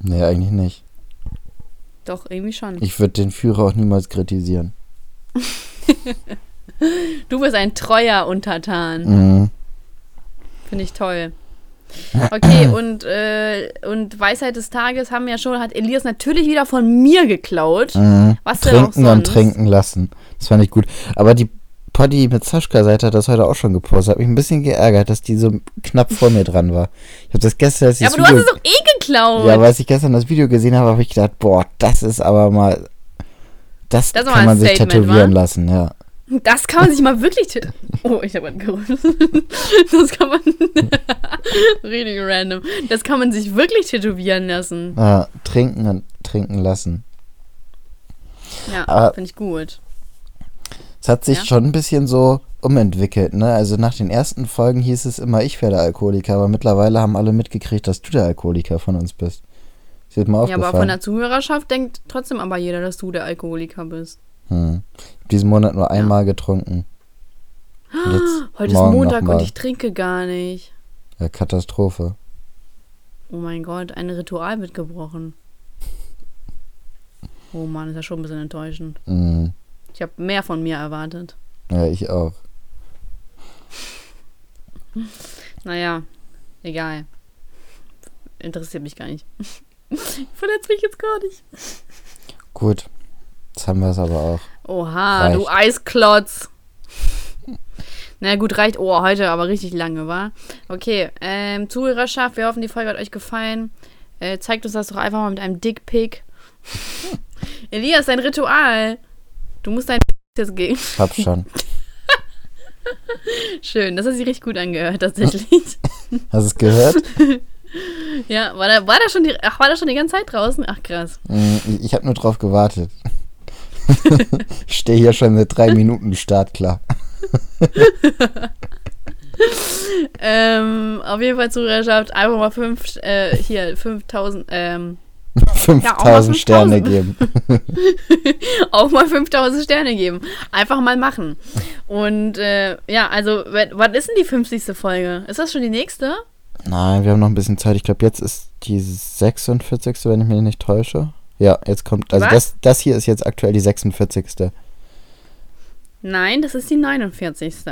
Nee, eigentlich nicht. Doch, irgendwie schon. Ich würde den Führer auch niemals kritisieren. Du bist ein treuer Untertan. Mhm. Finde ich toll. Okay, und, äh, und Weisheit des Tages haben wir ja schon, hat Elias natürlich wieder von mir geklaut. Mhm. Was denn auch Trinken und sonst? trinken lassen. Das fand ich gut. Aber die Poddy mit Saschka-Seite hat das heute auch schon gepostet. Hat mich ein bisschen geärgert, dass die so knapp vor mir dran war. Ich habe das gestern, als ich Ja, aber du hast Video, es doch eh geklaut. ja, aber als ich gestern das Video gesehen habe, habe ich gedacht, boah, das ist aber mal, das, Das kann man sich tätowieren wa? lassen, ja. Das kann man sich mal wirklich. Oh, ich habe einen gerufen. Das kann man. Richtig random. Das kann man sich wirklich tätowieren lassen. ja. Trinken und trinken lassen. Ja, Aber- finde ich gut. Es hat sich Ja. schon ein bisschen so umentwickelt, ne? Also nach den ersten Folgen hieß es immer, ich wäre der Alkoholiker, aber mittlerweile haben alle mitgekriegt, dass du der Alkoholiker von uns bist. Das mal Ja, aber von aufgefallen? der Zuhörerschaft denkt trotzdem aber jeder, dass du der Alkoholiker bist. Hm. Diesen Monat nur einmal getrunken. Heute ist Montag und ich trinke gar nicht. Ja, Katastrophe. Oh mein Gott, ein Ritual wird gebrochen. Oh Mann, ist ja schon ein bisschen enttäuschend. Mhm. Ich habe mehr von mir erwartet. Ja, ich auch. Naja, egal. Interessiert mich gar nicht. Verletzt mich jetzt gar nicht. Gut. Jetzt haben wir es aber auch. Oha, Reicht. du Eisklotz. Na gut, reicht. Oh, heute aber richtig lange, war. Okay, ähm, Zuhörerschaft, wir hoffen, die Folge hat euch gefallen. Äh, zeigt uns das doch einfach mal mit einem Dickpick. Elias, dein Ritual. Du musst dein jetzt gehen. Hab schon. Schön, das hat sich richtig gut angehört, tatsächlich. Hast du es gehört? ja, war da, war da schon die, ach, war da schon die ganze Zeit draußen? Ach, krass. Mm, Ich habe nur drauf gewartet. ich stehe hier schon mit drei Minuten startklar. Ähm, auf jeden Fall Zuhörerschaft, einfach mal fünf, äh, hier, 5000, ähm, 5000 Sterne 5000. geben. auch mal 5000 Sterne geben. Einfach mal machen. Und äh, ja, also, w- wann ist denn die 50. Folge? Ist das schon die nächste? Nein, wir haben noch ein bisschen Zeit. Ich glaube, jetzt ist die 46. wenn ich mich nicht täusche. Ja, jetzt kommt. Also Was? das, das hier ist jetzt aktuell die 46. Nein, das ist die 49.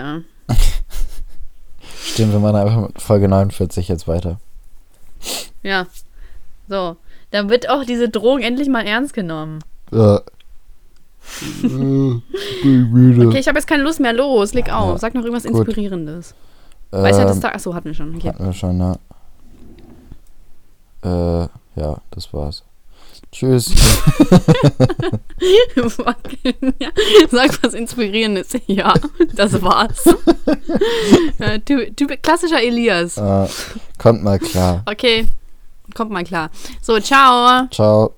Stimmt, wir machen einfach mit Folge 49 jetzt weiter. Ja. So. Dann wird auch diese Drohung endlich mal ernst genommen. Ja. Okay, ich habe jetzt keine Lust mehr. Los, leg auf. Ja, Sag noch irgendwas gut. Inspirierendes. Weisheit des Ähm, Tages. Achso, hatten wir schon. Okay. hatten wir schon, ja. Äh, ja, das war's. Tschüss. Ja. Sag was Inspirierendes. Ja, das war's. typ, typ, klassischer Elias. äh, kommt mal klar. Okay, kommt mal klar. So, ciao. Ciao.